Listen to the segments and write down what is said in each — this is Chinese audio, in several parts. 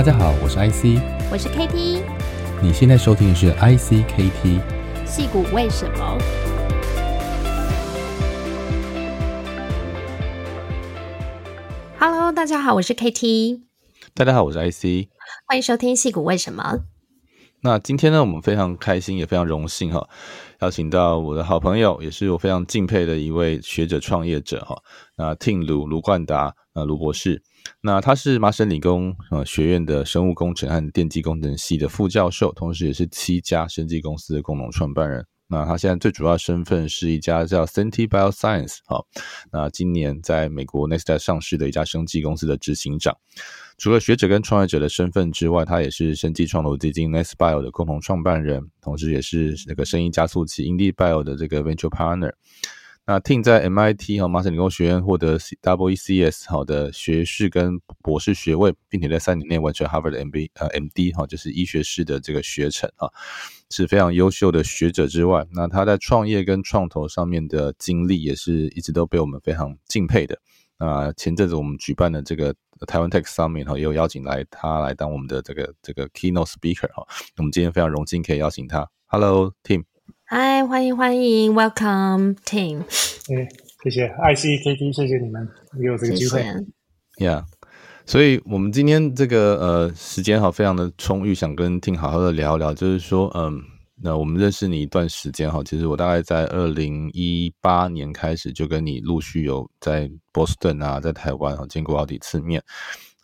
大家好，我是 IC，我是 KT，你现在收听的是 ICKT，戏骨为什么？Hello，大家好，我是 KT，大家好，我是 IC，欢迎收听戏骨为什么。那今天呢，我们非常开心，也非常荣幸哈，邀请到我的好朋友，也是我非常敬佩的一位学者创业者哈。那 Tim 卢卢冠达，呃，卢博士，那他是麻省理工呃学院的生物工程和电机工程系的副教授，同时也是七家生技公司的共同创办人。那他现在最主要身份是一家叫 Senti Bioscience 哈，那今年在美国 NEST 上市的一家生技公司的执行长。除了学者跟创业者的身份之外，他也是生技创投基金 NextBio 的共同创办人，同时也是那个生医加速器 IndieBio 的这个 Venture Partner。那 Tim 在 MIT 和麻省理工学院获得 WECS 好的学士跟博士学位，并且在三年内完成 Harvard 的 MB 呃 MD 哈，就是医学士的这个学程啊，是非常优秀的学者之外，那他在创业跟创投上面的经历也是一直都被我们非常敬佩的。那前阵子我们举办的这个台湾 Tech Summit 哈，也有邀请来他来当我们的这个这个 Keynote Speaker 哈，我们今天非常荣幸可以邀请他。Hello Tim。嗨，欢迎欢迎，Welcome Tim。嗯，谢谢 ICKT，谢谢你们给我这个机会。Yeah，所以我们今天这个呃时间哈非常的充裕，想跟 Tim 好好的聊一聊，就是说嗯，那我们认识你一段时间哈，其实我大概在二零一八年开始就跟你陆续有在波士顿啊，在台湾啊见过好几次面。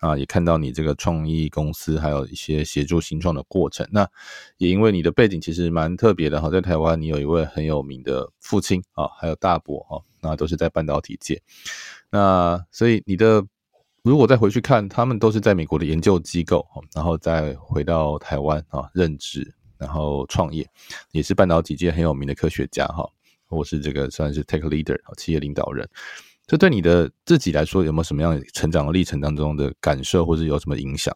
啊，也看到你这个创意公司，还有一些协助新创的过程。那也因为你的背景其实蛮特别的哈，在台湾你有一位很有名的父亲啊，还有大伯哈，那都是在半导体界。那所以你的如果再回去看，他们都是在美国的研究机构，然后再回到台湾啊任职，然后创业，也是半导体界很有名的科学家哈，或是这个算是 tech leader 企业领导人。这对你的自己来说有没有什么样的成长的历程当中的感受，或者有什么影响？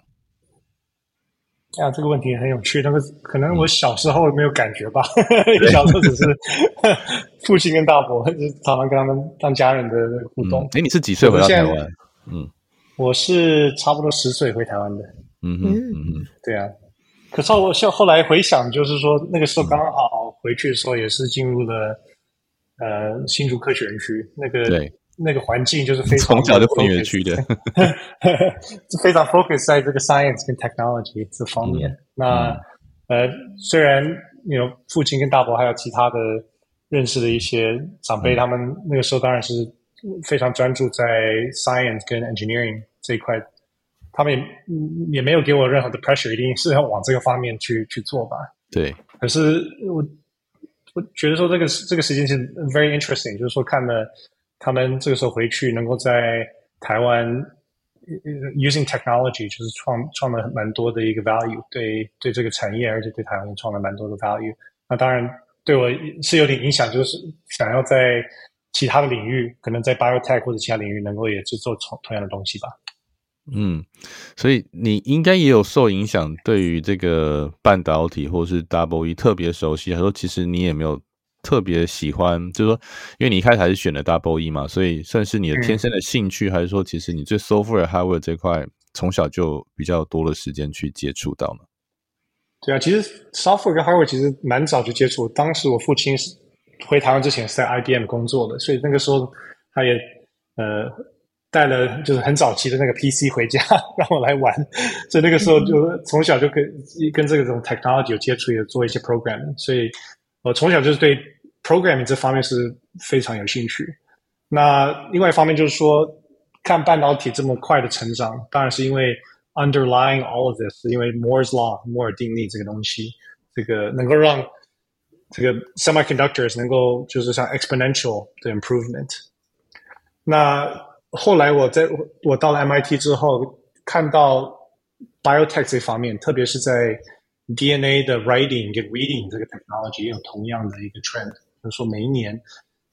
啊，这个问题很有趣。那个可能我小时候没有感觉吧，嗯、小时候只是 父亲跟大伯，就是常常跟他们当家人的互动。哎、嗯，你是几岁回到台湾？嗯，我是差不多十岁回台湾的。嗯哼嗯嗯，对啊。可是我像后来回想，就是说那个时候刚好回去的时候，也是进入了、嗯、呃新竹科学园区那个对。那个环境就是非常从小就分园区的，就 非常 focus 在这个 science 跟 technology 这方面。嗯、那、嗯、呃，虽然有父亲跟大伯还有其他的认识的一些长辈，嗯、他们那个时候当然是非常专注在 science 跟 engineering 这一块，他们也也没有给我任何的 pressure，一定是要往这个方面去去做吧。对。可是我我觉得说这个这个时间是 very interesting，就是说看了。他们这个时候回去，能够在台湾 using technology，就是创创了蛮多的一个 value，对对这个产业，而且对台湾也创了蛮多的 value。那当然对我是有点影响，就是想要在其他的领域，可能在 biotech 或者其他领域，能够也去做同同样的东西吧。嗯，所以你应该也有受影响，对于这个半导体或是 Double E 特别熟悉，还是说其实你也没有？特别喜欢，就是说，因为你一开始还是选了 Double E 嘛，所以算是你的天生的兴趣，嗯、还是说，其实你对 software hardware 这块从小就比较多的时间去接触到呢？对啊，其实 software 跟 hardware 其实蛮早就接触。当时我父亲是回台湾之前是在 IBM 工作的，所以那个时候他也呃带了就是很早期的那个 PC 回家让我来玩，所以那个时候就从小就跟跟这个种 technology 有接触，也做一些 programming，所以。我从小就是对 programming 这方面是非常有兴趣。那另外一方面就是说，看半导体这么快的成长，当然是因为 underlying all of this，因为 Moore's Law 摩尔定律这个东西，这个能够让这个 semiconductors 能够就是像 exponential 的 improvement。那后来我在我到了 MIT 之后，看到 biotech 这方面，特别是在 DNA 的 writing 跟 reading 这个 technology 也有同样的一个 trend，就是说每一年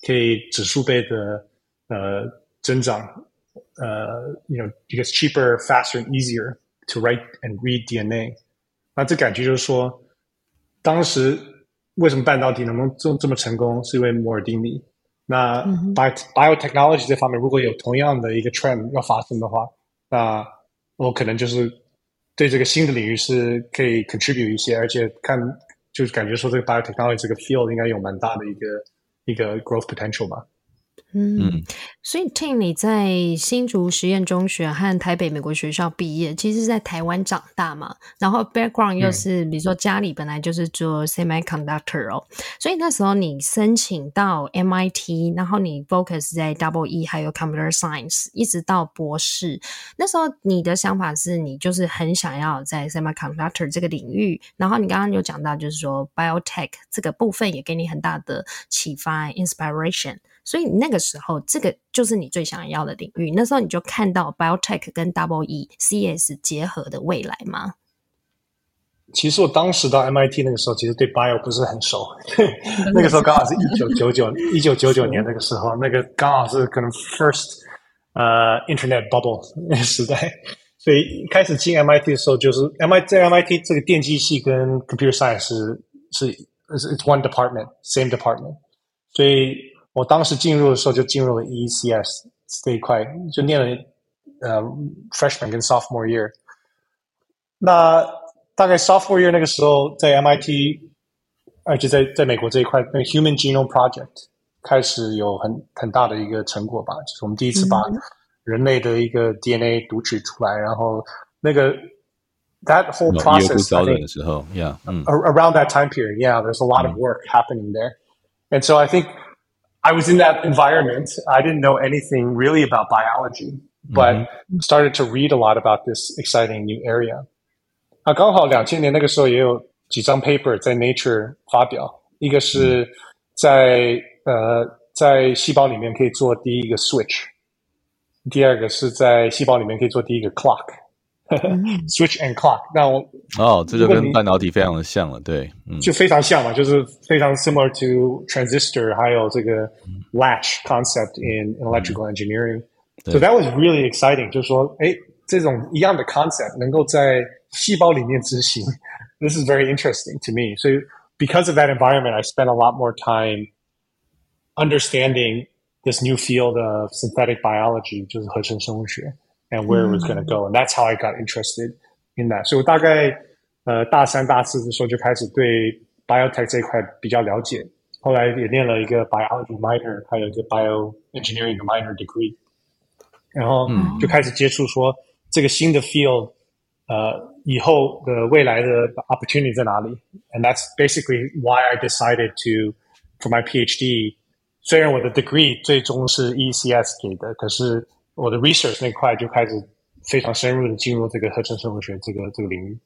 可以指数倍的呃增长，呃，you know because cheaper, faster, and easier to write and read DNA。那这感觉就是说，当时为什么半导体能够这这么成功，是因为摩尔定律。那 bio biotechnology 这方面如果有同样的一个 trend 要发生的话，那我可能就是。 对这个新的领域是可以 contribute 一些，而且看就是感觉说这个 biotechnology 这个 field 应该有蛮大的一个一个 growth potential 吧。嗯，所以 Tim 你在新竹实验中学和台北美国学校毕业，其实是在台湾长大嘛，然后 background 又是比如说家里本来就是做 semiconductor 哦，所以那时候你申请到 MIT，然后你 focus 在 double E 还有 computer science，一直到博士，那时候你的想法是你就是很想要在 semiconductor 这个领域，然后你刚刚有讲到就是说 biotech 这个部分也给你很大的启发 inspiration。所以那个时候，这个就是你最想要的领域。那时候你就看到 biotech 跟 double E CS 结合的未来吗？其实我当时到 MIT 那个时候，其实对 bio 不是很熟。那个时候刚好是一九九九 一九九九年那个时候，那个刚好是可能 first 呃、uh, internet bubble 那 个时代。所以一开始进 MIT 的时候，就是 MIT 在 MIT 这个电机系跟 computer science 是是是 it's one department same department，所以。我当时进入的时候就进入了 ECS 这一块，就念了呃 freshman 跟 sophomore year。那大概 sophomore year 那个时候，在 MIT，而且在在美国这一块，那个 Human Genome Project 开始有很很大的一个成果吧，就是我们第一次把人类的一个 DNA 读取出来，然后那个 that whole process 的时候，yeah，around that time period，yeah，there's a lot of work happening there，and so I think。 I was in that environment. I didn't know anything really about biology, but mm-hmm. started to read a lot about this exciting new area. 啊，刚好两千年那个时候也有几张 paper 在 Nature 发表，一个是在、嗯、呃在细胞里面可以做第一个 switch，第二个是在细胞里面可以做第一个 clock。 Switch and clock，那我哦，这就跟半导体非常的像了，对，嗯，就非常像嘛，就是非常 similar to transistor，还有这个 latch concept in electrical engineering。嗯、so that was really exciting，就是说，哎，这种一样的 concept 能够在细胞里面执行，this is very interesting to me。所以，because of that environment，I spent a lot more time understanding this new field of synthetic biology，就是合成生物学。 and where it was going to go, and that's how I got interested in that. 所以我大概呃大三、大四的时候就开始对 biotech 这一块比较了解，后来也念了一个 biology minor，还有一个 bioengineering minor degree，然后就开始接触说这个新的 field，呃，以后的未来的 opportunity 在哪里？And that's basically why I decided to for my PhD。虽然我的 degree 最终是 ECS 给的，可是 我的 research 那块就开始非常深入的进入这个合成生物学这个这个领域，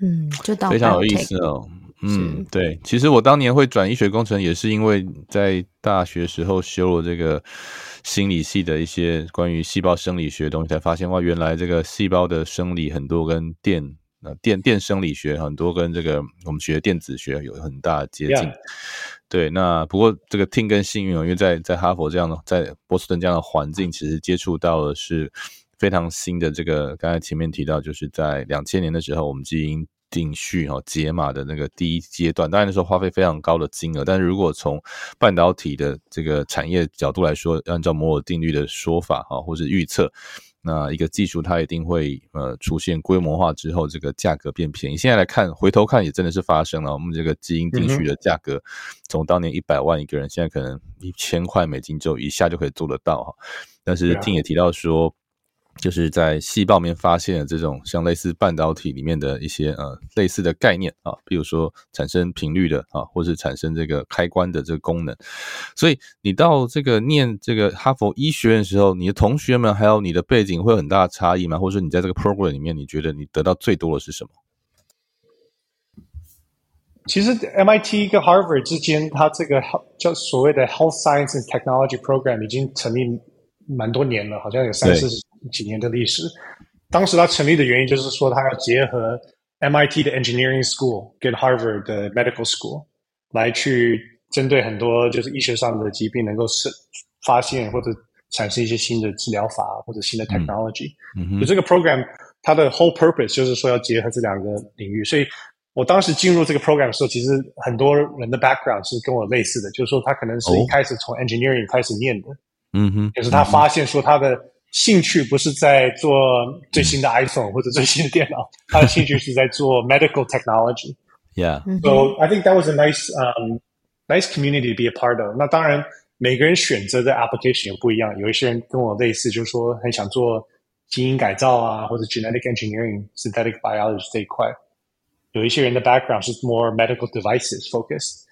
嗯，就到非常有意思哦，嗯，对，其实我当年会转医学工程，也是因为在大学时候修了这个心理系的一些关于细胞生理学的东西，才发现哇，原来这个细胞的生理很多跟电。电电生理学很多跟这个我们学电子学有很大的接近，Yeah. 对。那不过这个听更幸运哦，因为在在哈佛这样的，在波士顿这样的环境，其实接触到的是非常新的这个。刚才前面提到，就是在两千年的时候，我们基因定序哈解码的那个第一阶段，当然那时候花费非常高的金额。但是如果从半导体的这个产业角度来说，按照摩尔定律的说法哈，或是预测。那一个技术它一定会呃出现规模化之后，这个价格变便宜。现在来看，回头看也真的是发生了。我们这个基因定序的价格，从当年一百万一个人，现在可能一千块美金就一下就可以做得到哈。但是听也提到说。就是在细胞里面发现了这种像类似半导体里面的一些呃类似的概念啊，比如说产生频率的啊，或是产生这个开关的这个功能。所以你到这个念这个哈佛医学院的时候，你的同学们还有你的背景会有很大的差异吗？或者说你在这个 program 里面，你觉得你得到最多的是什么？其实 MIT 跟 Harvard 之间，它这个叫所谓的 Health Science and Technology Program 已经成立蛮多年了，好像有三四十几年的历史。当时它成立的原因就是说，它要结合 MIT 的 Engineering School 跟 Harvard 的 Medical School 来去针对很多就是医学上的疾病，能够是发现或者产生一些新的治疗法或者新的 technology。嗯，就这个 program 它的 whole purpose 就是说要结合这两个领域。所以我当时进入这个 program 的时候，其实很多人的 background 是跟我类似的，就是说他可能是一开始从 engineering 开始念的。嗯哼，就是他发现说他的兴趣不是在做最新的 iPhone 或者最新的电脑，他的兴趣是在做 medical technology。Yeah. So I think that was a nice, um, nice community to be a part of. 那当然，每个人选择的 application 也不一样。有一些人跟我类似，就是说很想做基因改造啊，或者 genetic engineering、synthetic biology 这一块。有一些人的 background 是 more medical devices focused，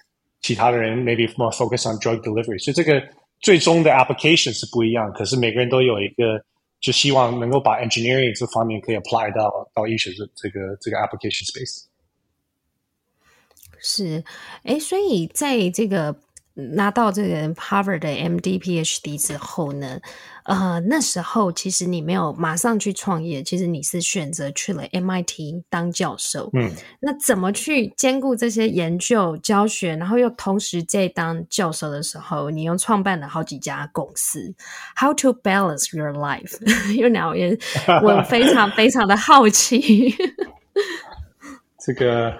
其他的人 maybe more focused on drug delivery。所以这个 最终的 application 是不一样，可是每个人都有一个，就希望能够把 engineering 这方面可以 apply 到到医学这这个这个 application space。是，哎，所以在这个拿到这个 power 的 MD PhD 之后呢，呃，那时候其实你没有马上去创业，其实你是选择去了 MIT 当教授。嗯，那怎么去兼顾这些研究教学，然后又同时在当教授的时候，你又创办了好几家公司？How to balance your life？有两位，我非常非常的好奇。这个。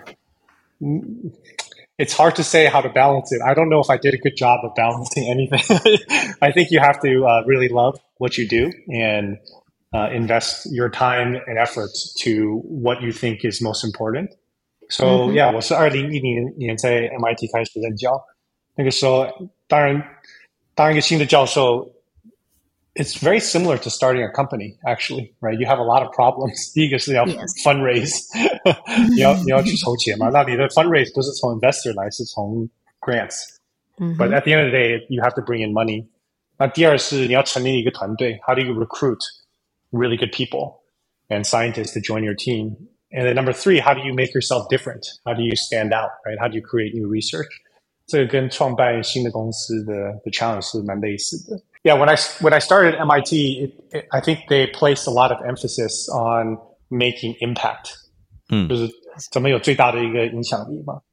it's hard to say how to balance it. I don't know if I did a good job of balancing anything. I think you have to uh, really love what you do and uh, invest your time and efforts to what you think is most important. So mm -hmm. yeah，我是二零一零年在 MIT 开始任教，那个时候当然当一个新的教授。 it's very similar to starting a company, actually, right? You have a lot of problems. 第一个是要 fundraise，你要你要去筹钱嘛？那你的 fundraise 不是从 investor 来，是从 grants。But at the end of the day, you have to bring in money. 那第二是你要成立一个团队。How do you recruit really good people and scientists to join your team? And then number three, how do you make yourself different? How do you stand out, right? How do you create new research? 这个跟创办新的公司的的 challenge 是蛮类似的。 Yeah, when I when I started at MIT, it, it, I think they placed a lot of emphasis on making impact. Mm.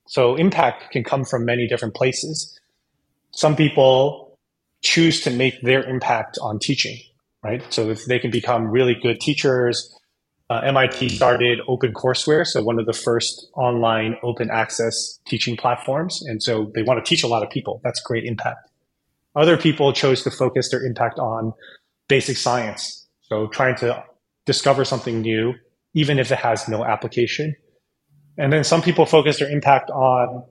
So impact can come from many different places. Some people choose to make their impact on teaching, right? So if they can become really good teachers. Uh, MIT started OpenCourseWare, so one of the first online open access teaching platforms, and so they want to teach a lot of people. That's great impact. Other people chose to focus their impact on basic science. So trying to discover something new, even if it has no application. And then some people focus their impact on,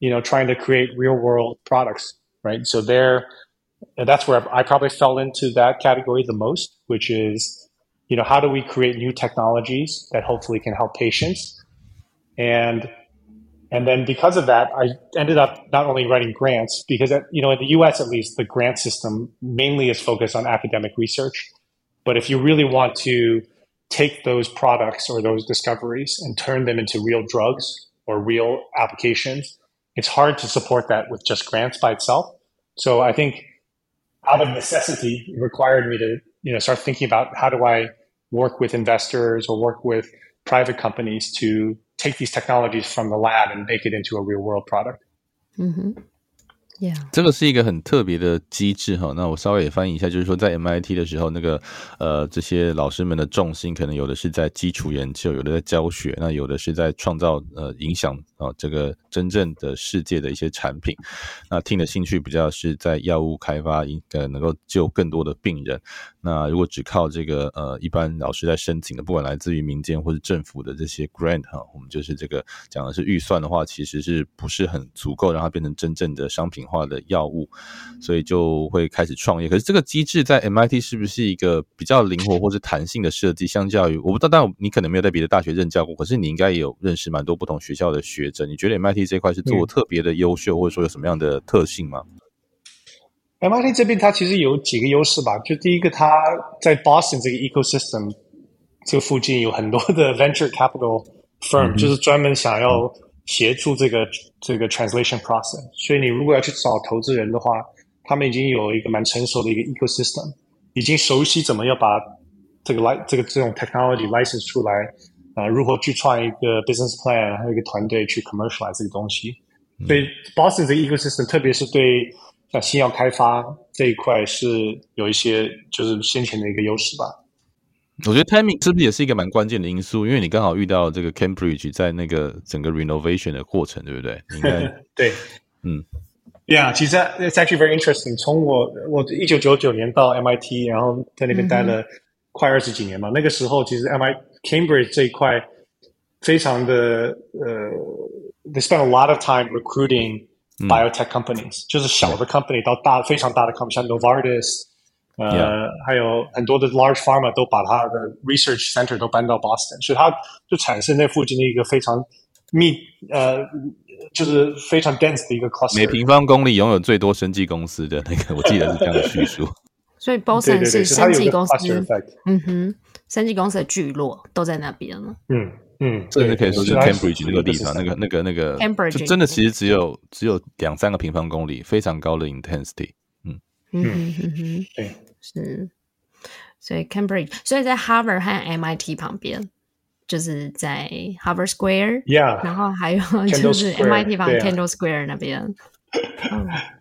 you know, trying to create real world products, right? So there, that's where I probably fell into that category the most, which is, you know, how do we create new technologies that hopefully can help patients? And and then because of that, I ended up not only writing grants because, you know, in the US at least, the grant system mainly is focused on academic research. But if you really want to take those products or those discoveries and turn them into real drugs or real applications, it's hard to support that with just grants by itself. So I think out of necessity, it required me to, you know, start thinking about how do I work with investors or work with private companies to take these technologies from the lab and make it into a real world product. Mm-hmm. Yeah. 这个是一个很特别的机制哈。那我稍微也翻译一下，就是说在 MIT 的时候，那个呃这些老师们的重心可能有的是在基础研究，有的在教学，那有的是在创造呃影响 啊这个真正的世界的一些产品。那听的兴趣比较是在药物开发，应该能够救更多的病人。那如果只靠这个呃一般老师在申请的，不管来自于民间或是政府的这些 grant 哈，我们就是这个讲的是预算的话，其实是不是很足够让它变成真正的商品化的药物，所以就会开始创业。可是这个机制在 MIT 是不是一个比较灵活或是弹性的设计？相较于我不知道，但你可能没有在别的大学任教过，可是你应该也有认识蛮多不同学校的学者。你觉得 MIT 这块是做特别的优秀，嗯、或者说有什么样的特性吗？MIT 这边它其实有几个优势吧。就第一个，它在 Boston 这个 ecosystem 这个附近有很多的 venture capital firm，、嗯、就是专门想要。协助这个这个 translation process，所以你如果要去找投资人的话，他们已经有一个蛮成熟的一个 ecosystem，已经熟悉怎么要把这个来这个这种 technology license 出来，啊、呃，如何去创一个 business plan，还有一个团队去 commercialize 这个东西。所以 Boston 这个 ecosystem，特别是对像新药开发这一块，是有一些就是先前的一个优势吧。我觉得 timing 是不是也是一个蛮关键的因素？因为你刚好遇到这个 Cambridge 在那个整个 renovation 的过程，对不对？应该 对，嗯，Yeah，其实 it's actually very interesting。从我我一九九九年到 MIT，然后在那边待了快二十几年嘛。Mm -hmm. 那个时候其实 MIT Cambridge 这一块非常的呃，they spend a lot of time recruiting biotech companies，、嗯、就是小的 company 到大非常大的 company，像 Novartis，呃，yeah. 还有很多的 large pharma 都把它的 research center 都搬到 Boston，所以它就产生那附近的一个非常密呃。就是非常 dense 的一个 cluster，每平方公里拥有最多生技公司的那个，我记得是这样的叙述。所以 Boston 是生技公司，嗯哼， 生技公司的聚落都在那边了。嗯嗯，甚至可以说是 Cambridge 那个地方，那个那个那个 Cambridge 真的其实只有只有两三个平方公里，非常高的 intensity。嗯嗯嗯嗯，对，是。所以 Cambridge，所以在 Harvard 和 MIT 旁边。就是在 Harvard Square，yeah, 然后还有就是 MIT 旁 Kendall Square 那边。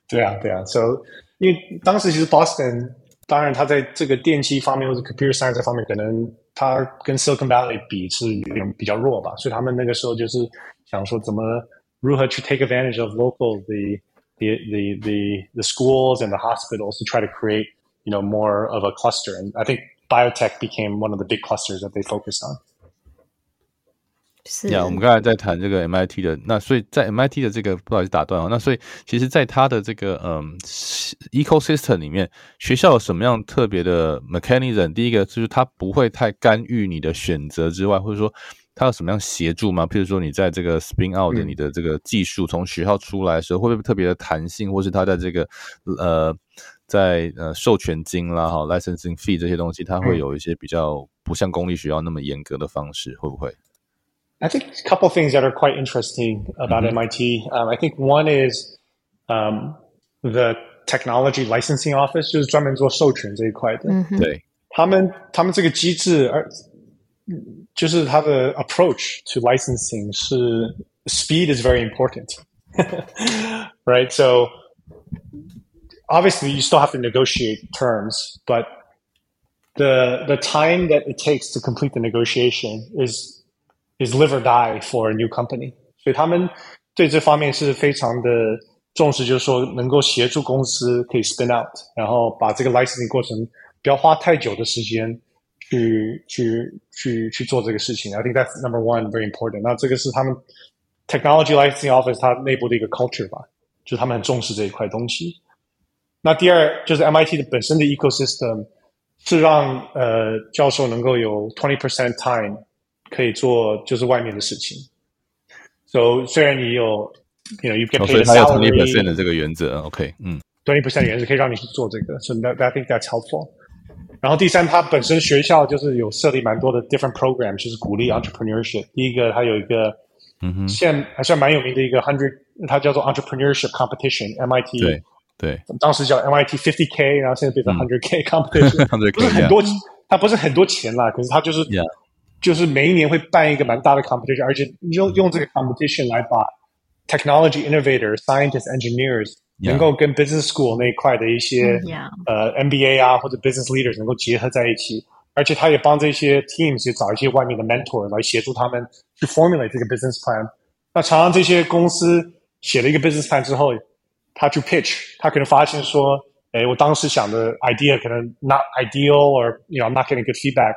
对啊，对啊。So，因为当时其实 Boston，当然它在这个电机方面或者 Computer Science 这方面，可能它跟 Silicon Valley 比是有点比较弱吧。所以他们那个时候就是想说，怎么如何去 take advantage of local the the the the the schools and the hospitals to try to create you know more of a cluster. And I think biotech became one of the big clusters that they focused on. 呀，我们刚才在谈这个 MIT 的，那所以在 MIT 的这个不好意思打断哦，那所以其实，在它的这个嗯 ecosystem 里面，学校有什么样特别的 mechanism？第一个就是它不会太干预你的选择之外，或者说它有什么样协助吗？譬如说你在这个 spin out 的你的这个技术从学校出来的时候，会不会特别的弹性，或是它在这个呃在呃授权金啦、哈 licensing fee 这些东西，它会有一些比较不像公立学校那么严格的方式，会不会 ？I think a couple of things that are quite interesting about mm -hmm. MIT. Um, I think one is um, the technology licensing office 就是专门做授权这一块的。嗯哼，对，他们他们这个机制，而就是他的 approach to licensing 是 speed is very important, right? So obviously you still have to negotiate terms, but the the time that it takes to complete the negotiation is is live or die for a new company，所以他们对这方面是非常的重视，就是说能够协助公司可以 spin out，然后把这个 licensing 过程不要花太久的时间去去去去做这个事情。I think that's number one very important。那这个是他们 technology licensing office 它内部的一个 culture 吧，就是他们很重视这一块东西。那第二就是 MIT 的本身的 ecosystem 是让呃教授能够有 twenty percent time。 可以做就是外面的事情，so 虽然你有，you know you get paid salary，、哦、所以它有 twenty percent 的这个原则，OK，嗯，twenty percent 原则可以让你去做这个，so that I think that's helpful。然后第三，它本身学校就是有设立蛮多的 different programs，就是鼓励 entrepreneurship、嗯。第一个，它有一个，嗯哼，现还算蛮有名的一个 hundred，它叫做 entrepreneurship competition，MIT，对对，当时叫 MIT fifty K，然后现在变成 hundred K competition，hundred、k 不是很多，它不是很多钱啦，可是它就是。Yeah. 就是每一年会办一个蛮大的 competition，而且用用这个 competition 来把 technology innovators、scientists、engineers 能够跟 business school 那一块的一些、yeah. 呃 MBA 啊或者 business leaders 能够结合在一起，而且他也帮这些 teams 也找一些外面的 mentor 来协助他们去 formulate 这个 business plan。那常常这些公司写了一个 business plan 之后，他去 pitch，他可能发现说，哎，我当时想的 idea 可能 not ideal，or you know I'm not getting good feedback。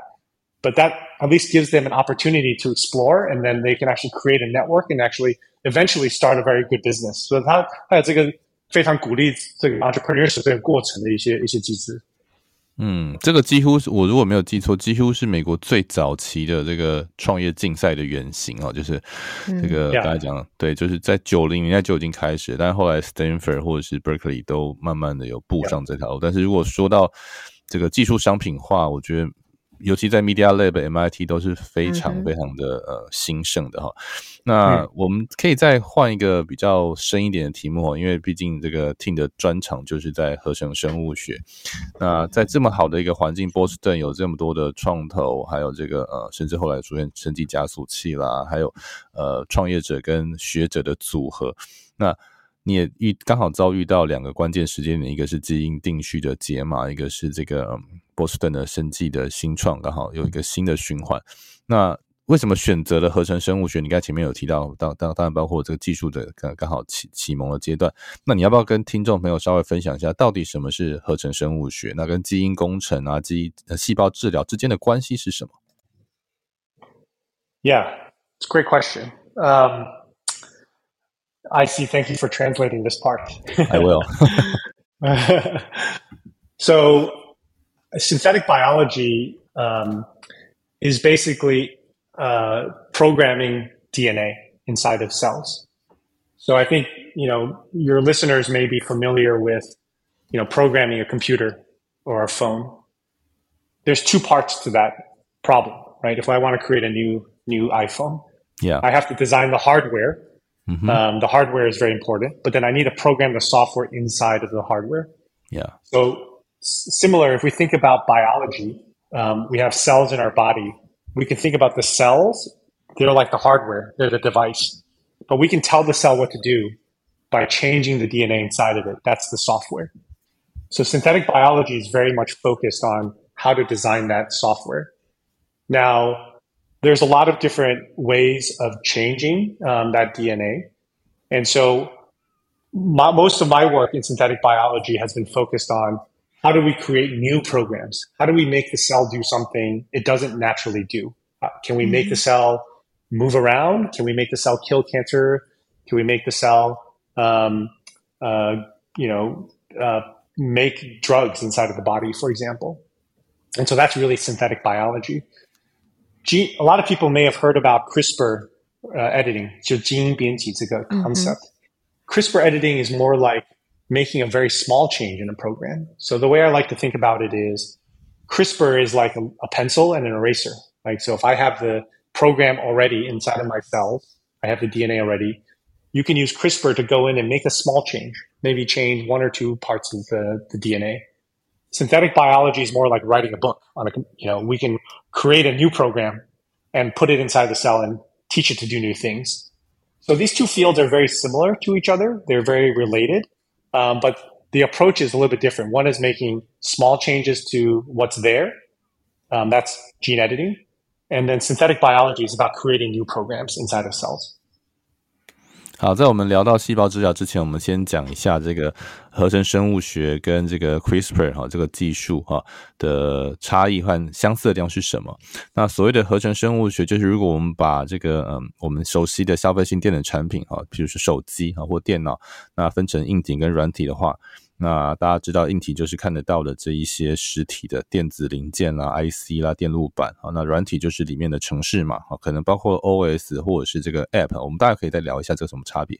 But that at least gives them an opportunity to explore, and then they can actually create a network and actually eventually start a very good business. So 它它有这个非常鼓励这个 entrepreneurship 这个过程的一些一些机制。嗯，这个几乎是我如果没有记错，几乎是美国最早期的这个创业竞赛的原型哦，就是这个刚才讲的，对，就是在九零年代就已经开始，但是后来 Stanford 或者是 Berkeley 都慢慢的有步上这条路。但是如果说到这个技术商品化，我觉得。 尤其在 Media Lab、MIT 都是非常非常的呃兴盛的哈。那我们可以再换一个比较深一点的题目，因为毕竟这个 Team 的专长就是在合成生物学。那在这么好的一个环境，波士顿有这么多的创投，还有这个呃，甚至后来出现升级加速器啦，还有呃创业者跟学者的组合。那你也遇刚好遭遇到两个关键时间点，一个是基因定序的解码，一个是这个。波士顿的生技的新创刚好有一个新的循环，那为什么选择了合成生物学？你刚前面有提到，当当当然包括这个技术的刚刚好启启蒙的阶段。那你要不要跟听众朋友稍微分享一下，到底什么是合成生物学？那跟基因工程啊、基因细胞治疗之间的关系是什么？Yeah, it's a great question. Um, I see. Thank you for translating this part. I will. so, synthetic biology um, is basically uh, programming DNA inside of cells. So I think you know your listeners may be familiar with you know programming a computer or a phone. There's two parts to that problem, right? If I want to create a new new iPhone, yeah, I have to design the hardware. Mm-hmm. Um, the hardware is very important, but then I need to program the software inside of the hardware. Yeah. So s- similar, if we think about biology, um, we have cells in our body we can think about the cells. They're like the hardware, they're the device. But we can tell the cell what to do by changing the DNA inside of it. That's the software. So synthetic biology is very much focused on how to design that software. Now, there's a lot of different ways of changing um, that DNA. And so my, most of my work in synthetic biology has been focused on how do we create new programs? How do we make the cell do something it doesn't naturally do? Uh, can we mm-hmm. make the cell move around? Can we make the cell kill cancer? Can we make the cell, um, uh, you know, uh, make drugs inside of the body, for example? And so that's really synthetic biology Gene, a lot of people may have heard about CRISPR uh, editing, 就基因编辑这个 concept. Mm-hmm. CRISPR editing is more like making a very small change in a program. So the way I like to think about it is CRISPR is like a, a pencil and an eraser. Like, so if I have the program already inside of my cells, I have the DNA already, you can use CRISPR to go in and make a small change, maybe change one or two parts of the, the DNA. Synthetic biology is more like writing a book on a, you know, we can create a new program and put it inside the cell and teach it to do new things. So these two fields are very similar to each other. They're very related. Um, but the approach is a little bit different. One is making small changes to what's there. Um, that's gene editing. And then synthetic biology is about creating new programs inside of cells. 好，在我们聊到细胞治疗之前，我们先讲一下这个合成生物学跟这个 CRISPR 哈这个技术哈的差异和相似的地方是什么？那所谓的合成生物学，就是如果我们把这个嗯我们熟悉的消费性电子产品哈，比如说手机啊或电脑，那分成硬体跟软体的话。那大家知道，硬体就是看得到的这一些实体的电子零件啦、IC 啦、电路板啊。那软体就是里面的程式嘛，啊可能包括 OS 或者是这个 App。我们大家可以再聊一下这个什么差别。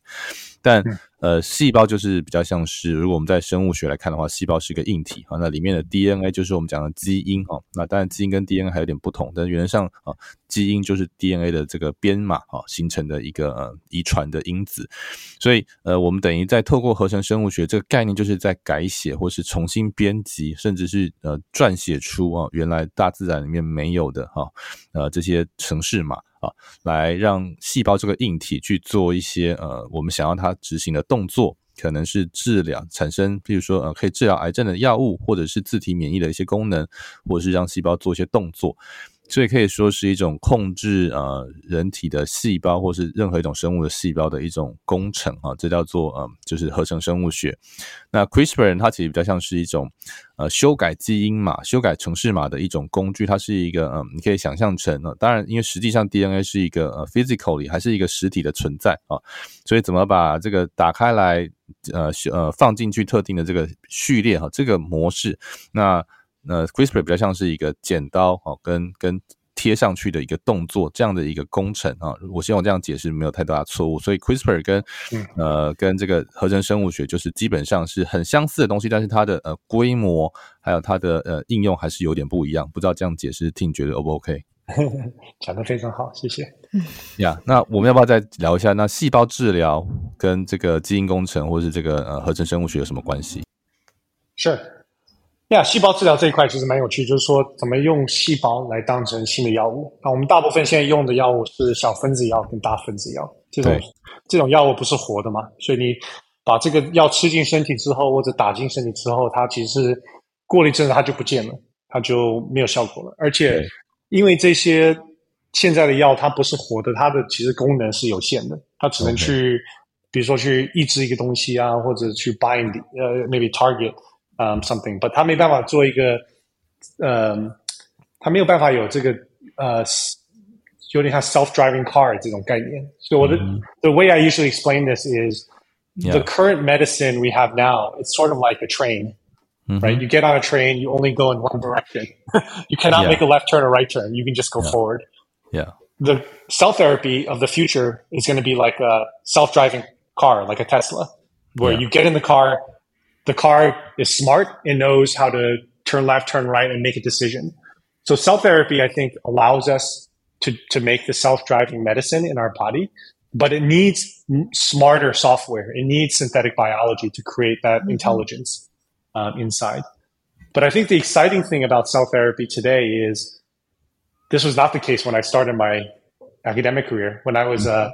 但呃，细胞就是比较像是，如果我们在生物学来看的话，细胞是一个硬体啊。那里面的 DNA 就是我们讲的基因啊。那当然，基因跟 DNA 还有点不同，但原则上啊，基因就是 DNA 的这个编码啊形成的一个呃遗传的因子。所以呃，我们等于在透过合成生物学这个概念，就是在改写或是重新编辑，甚至是呃撰写出啊原来大自然里面没有的哈呃这些程式码。啊，来让细胞这个硬体去做一些呃，我们想要它执行的动作，可能是治疗产生，比如说呃，可以治疗癌症的药物，或者是自体免疫的一些功能，或者是让细胞做一些动作。所以可以说是一种控制呃人体的细胞或是任何一种生物的细胞的一种工程啊，这叫做呃就是合成生物学。那 CRISPR 它其实比较像是一种呃修改基因码、修改程式码的一种工具，它是一个嗯、你可以想象成呃，当然因为实际上 DNA 是一个呃 physically 还是一个实体的存在啊，所以怎么把这个打开来呃呃放进去特定的这个序列哈，这个模式那。那 CRISPR 比较像是一个剪刀哦，跟跟贴上去的一个动作，这样的一个工程啊。我希望这样解释没有太大的错误。所以 CRISPR 跟呃跟这个合成生物学就是基本上是很相似的东西，但是它的呃规模还有它的呃应用还是有点不一样。不知道这样解释听觉得 O 不 OK？讲的非常好，谢谢。呀，yeah, 那我们要不要再聊一下？那细胞治疗跟这个基因工程或是这个呃合成生物学有什么关系？是。呀，细胞治疗这一块其实蛮有趣，就是说怎么用细胞来当成新的药物。那我们大部分现在用的药物是小分子药跟大分子药，这种这种药物不是活的嘛，所以你把这个药吃进身体之后，或者打进身体之后，它其实过了一阵子它就不见了，它就没有效果了。而且因为这些现在的药它不是活的，它的其实功能是有限的，它只能去.比如说去抑制一个东西啊，或者去 bind，呃、uh,，maybe target，嗯、um, something，but 它没办法做一个，呃，它没有办法有这个，呃，有点像 self-driving car 这种概念。所以我的、mm-hmm. the way I usually explain this is yeah. the current medicine we have now, it's sort of like a train. Mm-hmm. Right, you get on a train, you only go in one direction. you cannot yeah. make a left turn or right turn. You can just go yeah. forward. Yeah. The cell therapy of the future is going to be like a self-driving car, like a Tesla, where yeah. you get in the car, the car is smart and knows how to turn left, turn right, and make a decision. So cell therapy, I think, allows us to, to make the self-driving medicine in our body, but it needs smarter software. It needs synthetic biology to create that mm-hmm. intelligence um, inside. But I think the exciting thing about cell therapy today is this was not the case when I started my academic career. When I was uh,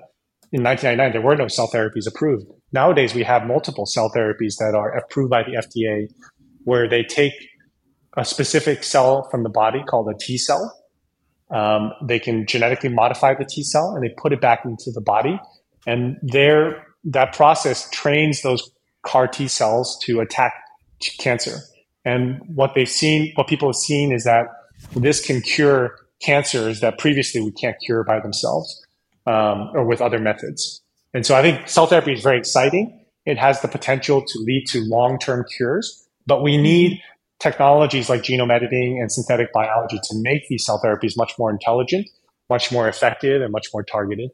in 1999, there were no cell therapies approved. Nowadays, we have multiple cell therapies that are approved by the FDA, where they take a specific cell from the body called a T cell. Um, they can genetically modify the T cell and they put it back into the body. And there, that process trains those CAR T cells to attack cancer. And what they've seen, what people have seen is that this can cure cancers that previously we can't cure by themselves um, or with other methods. And so I think cell therapy is very exciting. It has the potential to lead to long term cures, but we need technologies like genome editing and synthetic biology to make these cell therapies much more intelligent, much more effective, and much more targeted.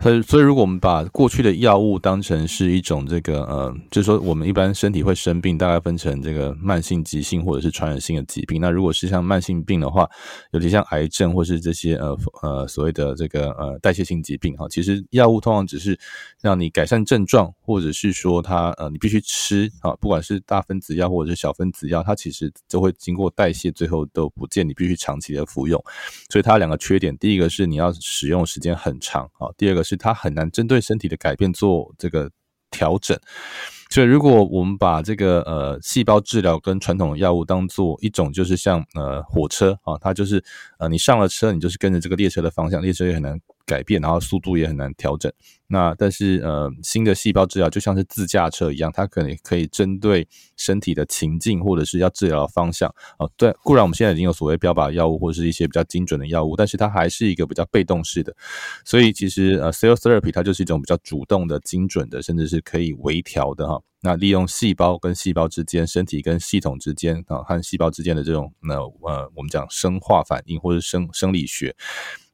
所以，所以如果我们把过去的药物当成是一种这个呃，就是说我们一般身体会生病，大概分成这个慢性、急性或者是传染性的疾病。那如果是像慢性病的话，尤其像癌症或是这些呃呃所谓的这个呃代谢性疾病哈，其实药物通常只是让你改善症状，或者是说它呃你必须吃啊，不管是大分子药或者是小分子药，它其实都会经过代谢，最后都不见你必须长期的服用。所以它两个缺点，第一个是你要使用时间很长啊，第二个是。它很难针对身体的改变做这个调整，所以如果我们把这个呃细胞治疗跟传统药物当做一种，就是像呃火车啊，它就是呃你上了车，你就是跟着这个列车的方向，列车也很难。改变，然后速度也很难调整。那但是呃，新的细胞治疗就像是自驾车一样，它可能可以针对身体的情境或者是要治疗的方向啊。对，固然我们现在已经有所谓标靶药物或者是一些比较精准的药物，但是它还是一个比较被动式的。所以其实呃，cell therapy 它就是一种比较主动的、精准的，甚至是可以微调的哈。那利用细胞跟细胞之间、身体跟系统之间啊和细胞之间的这种那呃，我们讲生化反应或者生生理学。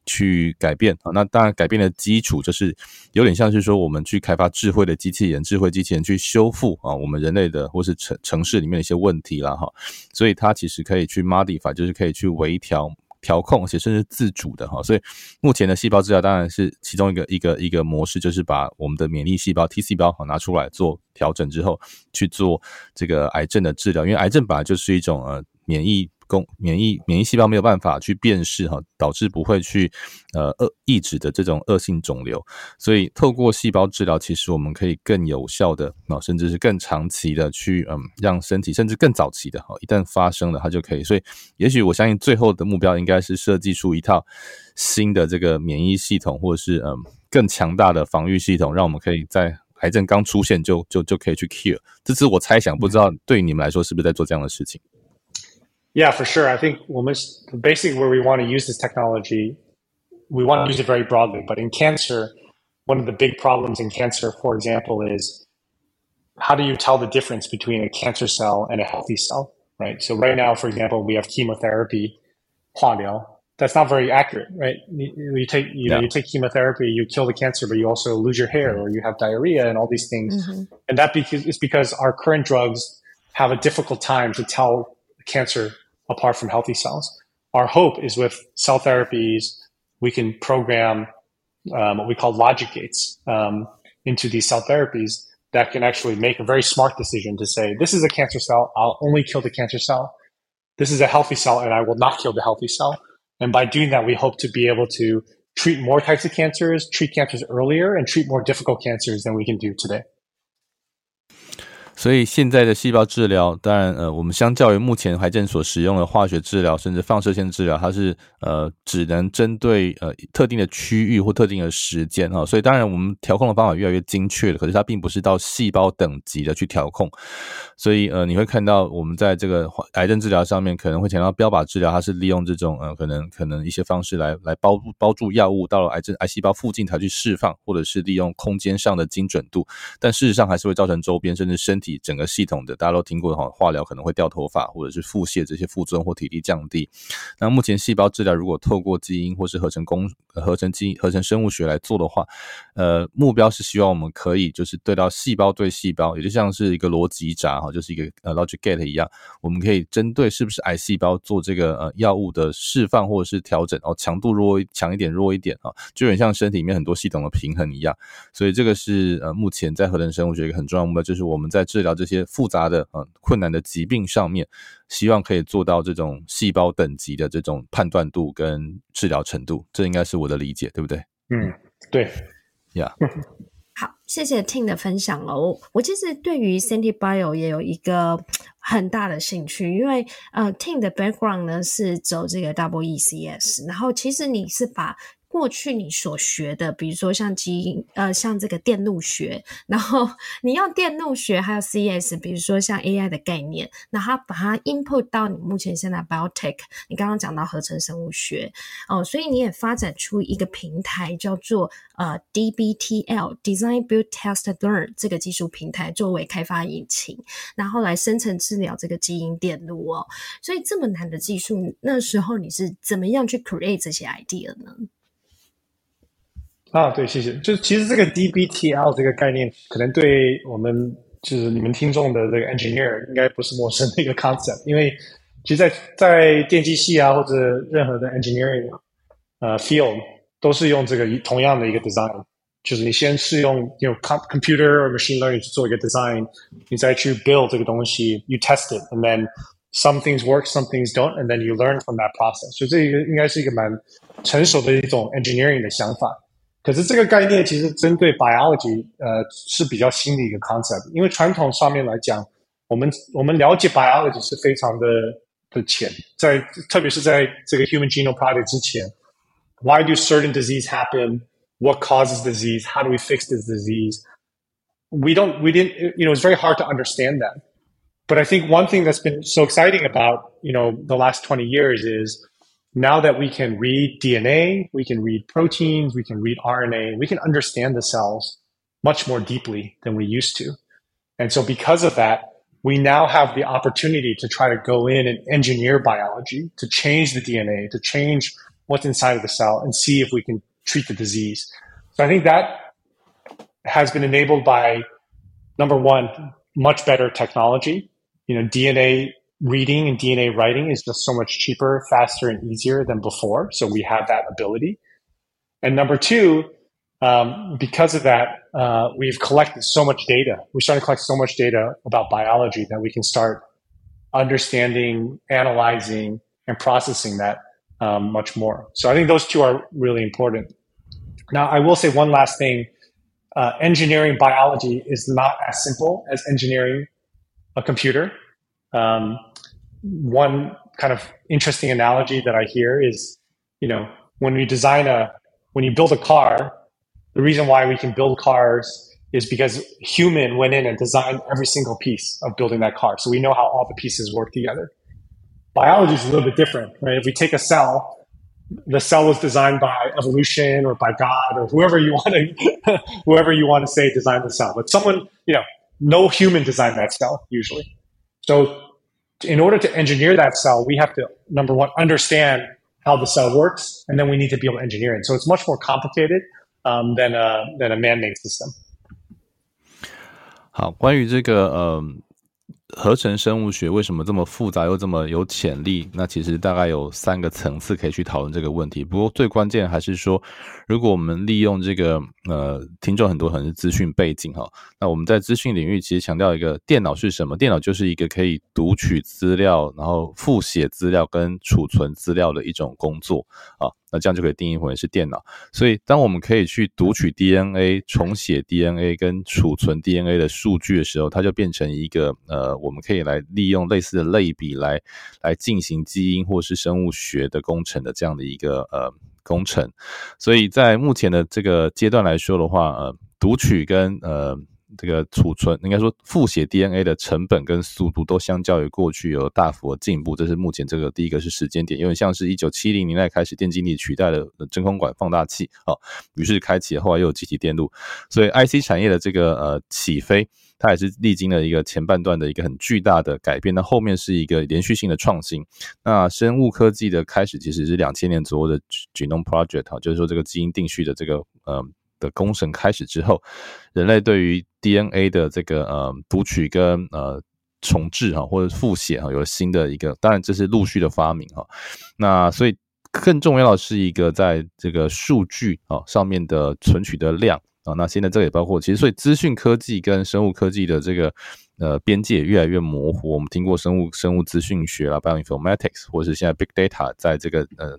去改变啊，那当然改变的基础就是有点像是说，我们去开发智慧的机器人，智慧机器人去修复啊，我们人类的或是城城市里面的一些问题啦哈，所以它其实可以去 modify，就是可以去微调调控，而且甚至自主的哈。所以目前的细胞治疗当然是其中一个一个一个模式，就是把我们的免疫细胞 T 细胞拿出来做调整之后去做这个癌症的治疗，因为癌症本来就是一种呃免疫。免疫免疫细胞没有办法去辨识哈，导致不会去呃恶抑制的这种恶性肿瘤，所以透过细胞治疗，其实我们可以更有效的啊，甚至是更长期的去嗯，让身体甚至更早期的哈，一旦发生了它就可以。所以，也许我相信最后的目标应该是设计出一套新的这个免疫系统，或者是嗯更强大的防御系统，让我们可以在癌症刚出现就就就可以去 cure。这是我猜想，不知道对你们来说是不是在做这样的事情？Yeah, for sure. I think basically where we want to use this technology, we want to use it very broadly. But in cancer, one of the big problems in cancer, for example, is how do you tell the difference between a cancer cell and a healthy cell, right? So right now, for example, we have chemotherapy, 化疗. That's not very accurate, right? You take you know you take chemotherapy, you kill the cancer, but you also lose your hair or you have diarrhea and all these things. Mm-hmm. And that because it's because our current drugs have a difficult time to tell cancer apart from healthy cells. Our hope is with cell therapies, we can program um, what we call logic gates um, into these cell therapies that can actually make a very smart decision to say, this is a cancer cell, I'll only kill the cancer cell. This is a healthy cell, and I will not kill the healthy cell. And by doing that, we hope to be able to treat more types of cancers, treat cancers earlier, and treat more difficult cancers than we can do today. 所以现在的细胞治疗，当然，呃，我们相较于目前癌症所使用的化学治疗，甚至放射线治疗，它是呃只能针对呃特定的区域或特定的时间哈。所以当然，我们调控的方法越来越精确了，可是它并不是到细胞等级的去调控。所以呃，你会看到我们在这个癌症治疗上面可能会讲到标靶治疗，它是利用这种呃可能可能一些方式来来包包住药物到了癌症癌细胞附近才去释放，或者是利用空间上的精准度，但事实上还是会造成周边甚至身体整个系统的，大家都听过哈，化疗可能会掉头发，或者是腹泻这些副作用或体力降低。那目前细胞治疗如果透过基因或是合成工合成基因合成生物学来做的话，呃，目标是希望我们可以就是对到细胞对细胞，也就像是一个逻辑闸哈，就是一个呃 logic gate 一样，我们可以针对是不是癌细胞做这个呃药物的释放或者是调整哦，强度弱强一点弱一点啊，就有点像身体里面很多系统的平衡一样。所以这个是呃目前在合成生物学一个很重要目标，就是我们在治疗这些。些复杂的呃困难的疾病上面，希望可以做到这种细胞等级的这种判断度跟治疗程度，这应该是我的理解，对不对？嗯，对，呀、yeah.。好，谢谢 Tim 的分享哦。我其实对于 Senti Bio 也有一个很大的兴趣，因为呃，Tim 的 background 呢是走这个 Double ECS，然后其实你是把。过去你所学的，比如说像基因，呃，像这个电路学，然后你用电路学还有 CS，比如说像 AI 的概念，那它把它 input 到你目前现在 biotech，你刚刚讲到合成生物学哦，所以你也发展出一个平台叫做呃 DBTL Design Build Test Learn 这个技术平台作为开发引擎，然后来生成治疗这个基因电路哦，所以这么难的技术，那时候你是怎么样去 create 这些 idea 呢？啊，对，谢谢。就其实这个 DBTL 这个概念，可能对我们就是你们听众的这个 engineer 应该不是陌生的一个 concept，因为其实在在电机系啊或者任何的 engineering 呃 field 都是用这个同样的一个 design，就是你先是用用 computer or machine learning 去做一个 design，你再去 build 这个东西，you test it，and then some things work, some things don't，and then you learn from that process。所以这一个应该是一个蛮成熟的一种 engineering 的想法。 可是这个概念其实针对 biology，呃，是比较新的一个 concept。因为传统上面来讲，我们我们了解 biology 是非常的的浅，在特别是在这个 Human Genome Project 之前，Why do certain disease happen? What causes disease? How do we fix this disease? We don't, we didn't, you know, it's very hard to understand that. But I think one thing that's been so exciting about, you know, the last 20 years is now that we can read DNA, we can read proteins, we can read RNA, we can understand the cells much more deeply than we used to. And so because of that, we now have the opportunity to try to go in and engineer biology, to change the DNA, to change what's inside of the cell and see if we can treat the disease. So I think that has been enabled by number one, much better technology. You know, DNA reading and DNA writing is just so much cheaper, faster, and easier than before. So we have that ability. And number two, um, because of that, uh, we've collected so much data. We started to collect so much data about biology that we can start understanding, analyzing, and processing that um, much more. So I think those two are really important. Now, I will say one last thing. Uh, engineering biology is not as simple as engineering a computer. Um, one kind of interesting analogy that I hear is, you know, when we design a, when you build a car, the reason why we can build cars is because human went in and designed every single piece of building that car. So we know how all the pieces work together. Biology is a little bit different, right? If we take a cell, the cell was designed by evolution or by God or whoever you want to, whoever you want to say designed the cell. But someone, you know, no human designed that cell usually. So in order to engineer that cell, we have to, number one, understand how the cell works, and then we need to be able to engineer it. So it's much more complicated um, than a than a man-made system. 好，关于这个呃。 合成生物学为什么这么复杂又这么有潜力？那其实大概有三个层次可以去讨论这个问题。不过最关键还是说，如果我们利用这个呃，听众很多可能是资讯背景哈，那我们在资讯领域其实强调一个电脑是什么？电脑就是一个可以读取资料，然后复写资料跟储存资料的一种工作啊。那这样就可以定义为是电脑。所以，当我们可以去读取 DNA、重写 DNA 跟储存 DNA 的数据的时候，它就变成一个呃，我们可以来利用类似的类比来来进行基因或是生物学的工程的这样的一个呃工程。所以在目前的这个阶段来说的话，呃，读取跟呃。这个储存应该说复写 DNA 的成本跟速度都相较于过去有大幅的进步，这是目前这个第一个是时间点，有点像是一九七零年代开始电晶体取代了真空管放大器，哦，于是开启了后来又有积体电路，所以 IC 产业的这个呃起飞，它也是历经了一个前半段的一个很巨大的改变，那后面是一个连续性的创新。那生物科技的开始其实是两千年左右的 Genome Project，就是说这个基因定序的这个呃。的工程开始之后，人类对于 DNA 的这个呃读取跟呃重置哈或者复写哈有了新的一个，当然这是陆续的发明哈。那所以更重要的是一个在这个数据啊上面的存取的量啊。那现在这个也包括其实所以资讯科技跟生物科技的这个呃边界越来越模糊。我们听过生物生物资讯学啦，bioinformatics，或者是现在 big data 在这个呃。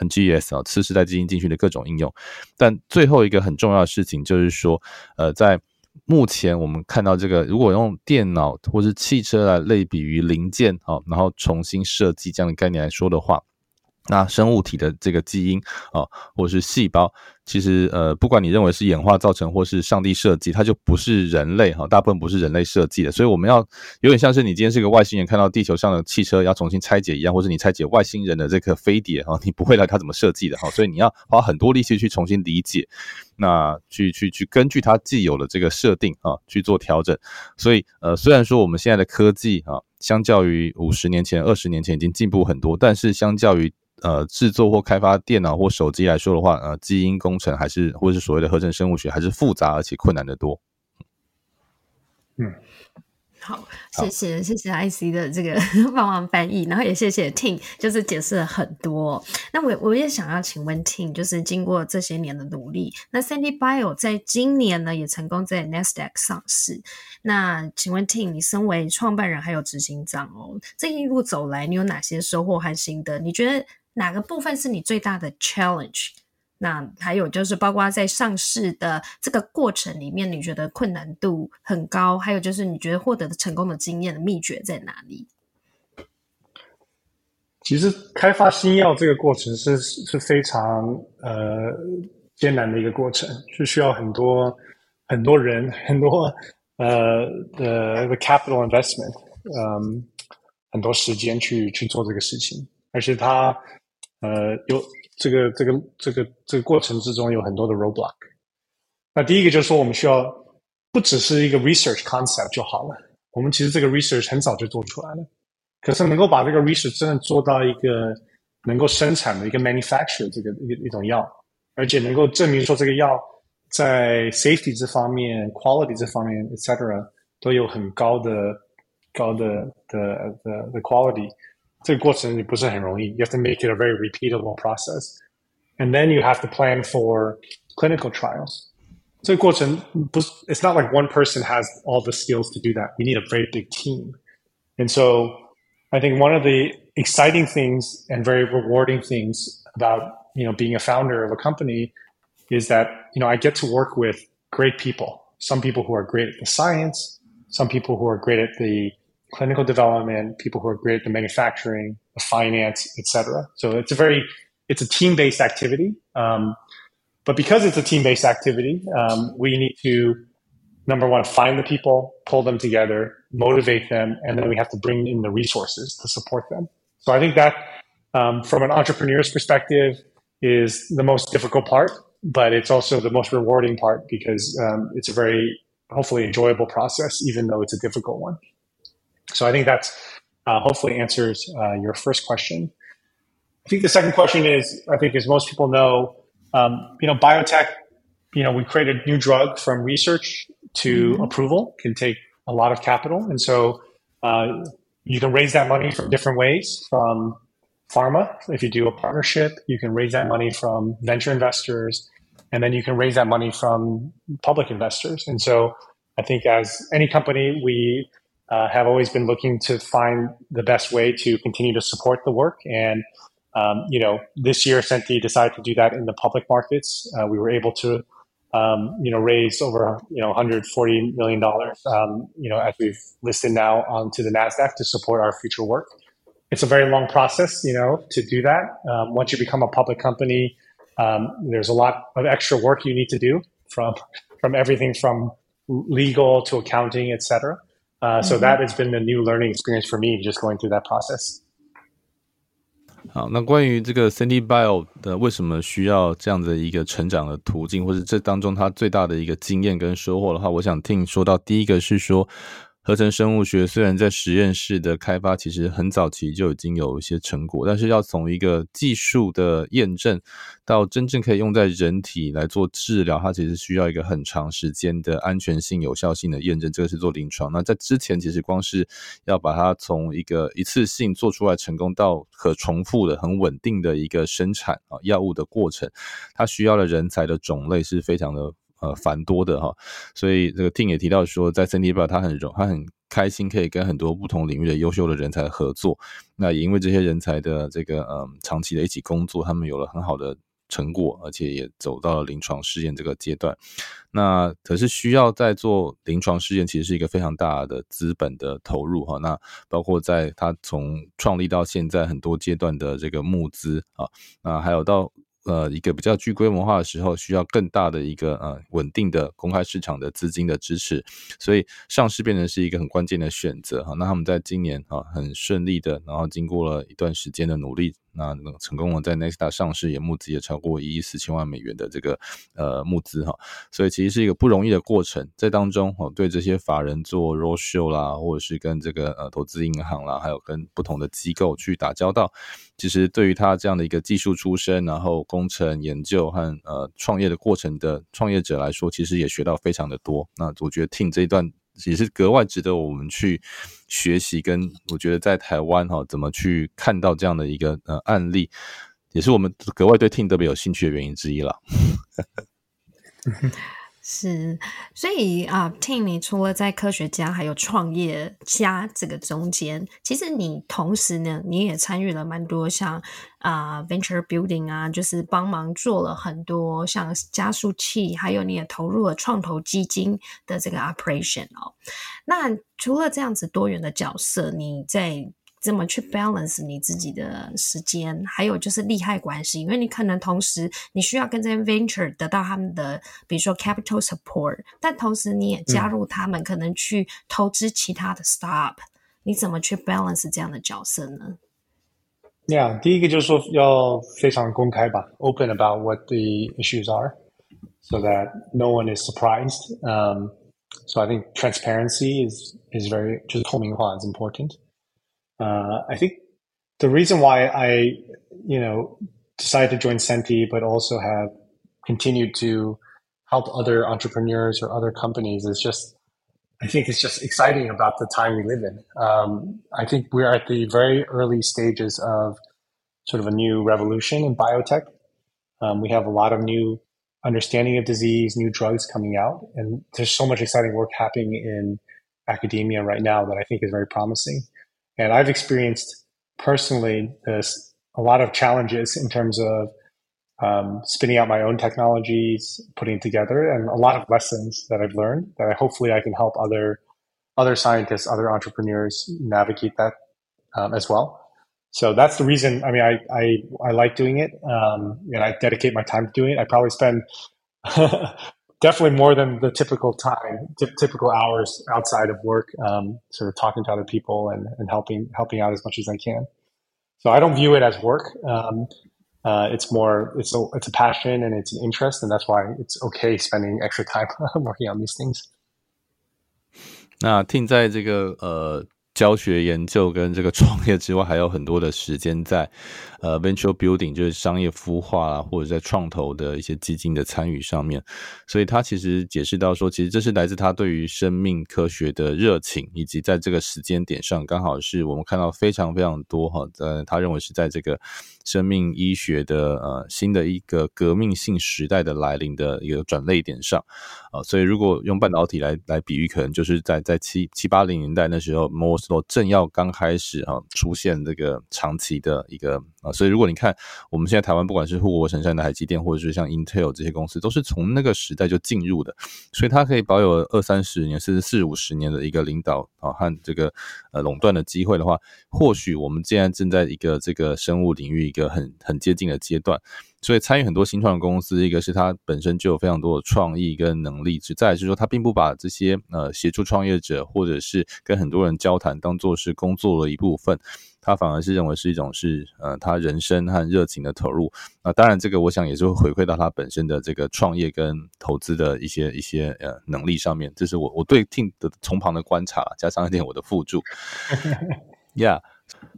NGS 啊，次世代基因进去的各种应用，但最后一个很重要的事情就是说，呃，在目前我们看到这个，如果用电脑或是汽车来类比于零件啊，然后重新设计这样的概念来说的话，那生物体的这个基因啊，或是细胞。其实，呃，不管你认为是演化造成或是上帝设计，它就不是人类哈，大部分不是人类设计的。所以我们要有点像是你今天是个外星人，看到地球上的汽车要重新拆解一样，或者你拆解外星人的这个飞碟哈，你不会来它怎么设计的哈，所以你要花很多力气去重新理解，那去去去根据它既有的这个设定啊去做调整。所以，呃，虽然说我们现在的科技啊，相较于五十年前、二十年前已经进步很多，但是相较于呃，制作或开发电脑或手机来说的话，呃，基因工程还是或者是所谓的合成生物学，还是复杂而且困难的多。嗯，好，谢谢谢谢 IC 的这个帮忙翻译，然后也谢谢 Tin，就是解释了很多。那我我也想要请问 Tin，就是经过这些年的努力，那 Sandy Bio 在今年呢也成功在 Nasdaq 上市。那请问 Tim，你身为创办人还有执行长哦，这一路走来，你有哪些收获和心得？你觉得？哪个部分是你最大的 challenge？那还有就是，包括在上市的这个过程里面，你觉得困难度很高？还有就是，你觉得获得的成功的经验的秘诀在哪里？其实开发新药这个过程是是非常呃艰难的一个过程，是需要很多很多人很多呃的 capital investment，嗯，很多时间去去做这个事情，而且它。呃，有这个这个这个这个过程之中有很多的 roadblock。那第一个就是说，我们需要不只是一个 research concept 就好了。我们其实这个 research 很早就做出来了，可是能够把这个 research 真的做到一个能够生产的一个 manufacture 这个一一种药，而且能够证明说这个药在 safety 这方面、quality 这方面，etc. 都有很高的高的的的的 quality。这个过程也不是很容易，you have to make it a very repeatable process, and then you have to plan for clinical trials. 这个过程不是，it's not like one person has all the skills to do that. You need a very big team. And so I think one of the exciting things and very rewarding things about, you know, being a founder of a company is that, you know, I get to work with great people. Some people who are great at the science, some people who are great at the clinical development, people who are great at the manufacturing, the finance, etc. So it's a very it's a team based activity. Um, but because it's a team based activity, um, we need to number one find the people, pull them together, motivate them, and then we have to bring in the resources to support them. So I think that um, from an entrepreneur's perspective is the most difficult part, but it's also the most rewarding part because um, it's a very hopefully enjoyable process, even though it's a difficult one. So I think that uh, hopefully answers uh, your first question. I think the second question is, I think as most people know, um, you know, biotech, you know, we create a new drug from research to mm-hmm. approval can take a lot of capital. And so uh, you can raise that money from different ways from pharma. If you do a partnership, you can raise that money from venture investors, and then you can raise that money from public investors. And so I think as any company, we uh, have always been looking to find the best way to continue to support the work. And Um, you know, this year, Senti decided to do that in the public markets. Uh, we were able to, um, you know, raise over, you know, 140 million dollars, um, you know, as we've listed now onto the Nasdaq to support our future work. It's a very long process, you know, to do that. Um, once you become a public company, um, there's a lot of extra work you need to do from from everything from legal to accounting, et cetera. Uh, so mm-hmm. that has been a new learning experience for me, just going through that process. 好，那关于这个 Senti Bio 的为什么需要这样的一个成长的途径，或者这当中它最大的一个经验跟收获的话，我想听说到第一个是说。 合成生物学虽然在实验室的开发其实很早期就已经有一些成果，但是要从一个技术的验证到真正可以用在人体来做治疗，它其实需要一个很长时间的安全性、有效性的验证。这个是做临床。那在之前，其实光是要把它从一个一次性做出来成功到可重复的、很稳定的一个生产啊药物的过程，它需要的人才的种类是非常的。呃，繁多的哈，所以这个 Tim 也提到说，在 Senti Bio 他很荣，他很开心可以跟很多不同领域的优秀的人才合作。那也因为这些人才的这个嗯长期的一起工作，他们有了很好的成果，而且也走到了临床试验这个阶段。那可是需要在做临床试验，其实是一个非常大的资本的投入哈。那包括在他从创立到现在很多阶段的这个募资啊，那还有到。呃，一个比较具规模化的时候，需要更大的一个呃稳定的公开市场的资金的支持，所以上市变成是一个很关键的选择哈。那他们在今年啊很顺利的，然后经过了一段时间的努力。那成功了，在 n e s t a 上市也募资也超过一亿四千万美元的这个呃募资哈，所以其实是一个不容易的过程，在当中哦，对这些法人做 roshow 啦，或者是跟这个呃投资银行啦，还有跟不同的机构去打交道，其实对于他这样的一个技术出身，然后工程研究和呃创业的过程的创业者来说，其实也学到非常的多。那我觉得听这一段。也是格外值得我们去学习，跟我觉得在台湾哈，怎么去看到这样的一个呃案例，也是我们格外对 Team 特别有兴趣的原因之一了。是，所以啊，Tim，你除了在科学家还有创业家这个中间，其实你同时呢，你也参与了蛮多像啊、venture building 啊，就是帮忙做了很多像加速器，还有你也投入了创投基金的这个 operation 哦。那除了这样子多元的角色，你在怎么去 balance 你自己的时间，还有就是利害关系，因为你可能同时你需要跟这些 venture 得到他们的，比如说 capital support，但同时你也加入他们，可能去投资其他的 startup，嗯，你怎么去 balance 这样的角色呢？Yeah，第一个就是说要非常公开吧，open about what the issues are，so that no one is surprised. Um, so I think transparency is is very 就是透明化 is important. Uh, I think the reason why I, you know, decided to join Senti, but also have continued to help other entrepreneurs or other companies is just, I think it's just exciting about the time we live in. Um, I think we're at the very early stages of sort of a new revolution in biotech. Um, we have a lot of new understanding of disease, new drugs coming out, and there's so much exciting work happening in academia right now that I think is very promising. And I've experienced personally this a lot of challenges in terms of um, spinning out my own technologies, putting together, and a lot of lessons that I've learned that I, hopefully I can help other other scientists, other entrepreneurs navigate that um, as well. So that's the reason. I mean, I I, I like doing it, um, and I dedicate my time to doing it. I probably spend definitely more than the typical time, t- typical hours outside of work, um, sort of talking to other people and, and helping helping out as much as I can. So I don't view it as work. Um, uh, it's more it's a it's a passion and it's an interest, and that's why it's okay spending extra time working on these things. 那 Tim 在这个呃 教学研究跟这个创业之外，还有很多的时间在。呃，venture building 就是商业孵化啊，或者在创投的一些基金的参与上面，所以他其实解释到说，其实这是来自他对于生命科学的热情，以及在这个时间点上，刚好是我们看到非常非常多哈，呃，他认为是在这个生命医学的呃新的一个革命性时代的来临的一个转类点上啊，所以如果用半导体来来比喻，可能就是在在七七八零年代那时候摩尔正要刚开始啊出现这个长期的一个。啊。所以如果你看我们现在台湾，不管是护国神山的海基电，或者是像 Intel 这些公司，都是从那个时代就进入的，所以它可以保有二三十年，甚至四五十年的一个领导啊和这个呃垄断的机会的话，或许我们现在正在一个这个生物领域一个很很接近的阶段。所以参与很多新创公司，一个是它本身就有非常多的创意跟能力，只再就是说，它并不把这些呃协助创业者或者是跟很多人交谈当做是工作的一部分，它反而是认为是一种是呃他人生和热情的投入。那当然，这个我想也是会回馈到他本身的这个创业跟投资的一些一些呃能力上面。这是我我对 Tim 的从旁的观察，加上一点我的辅助。Yeah。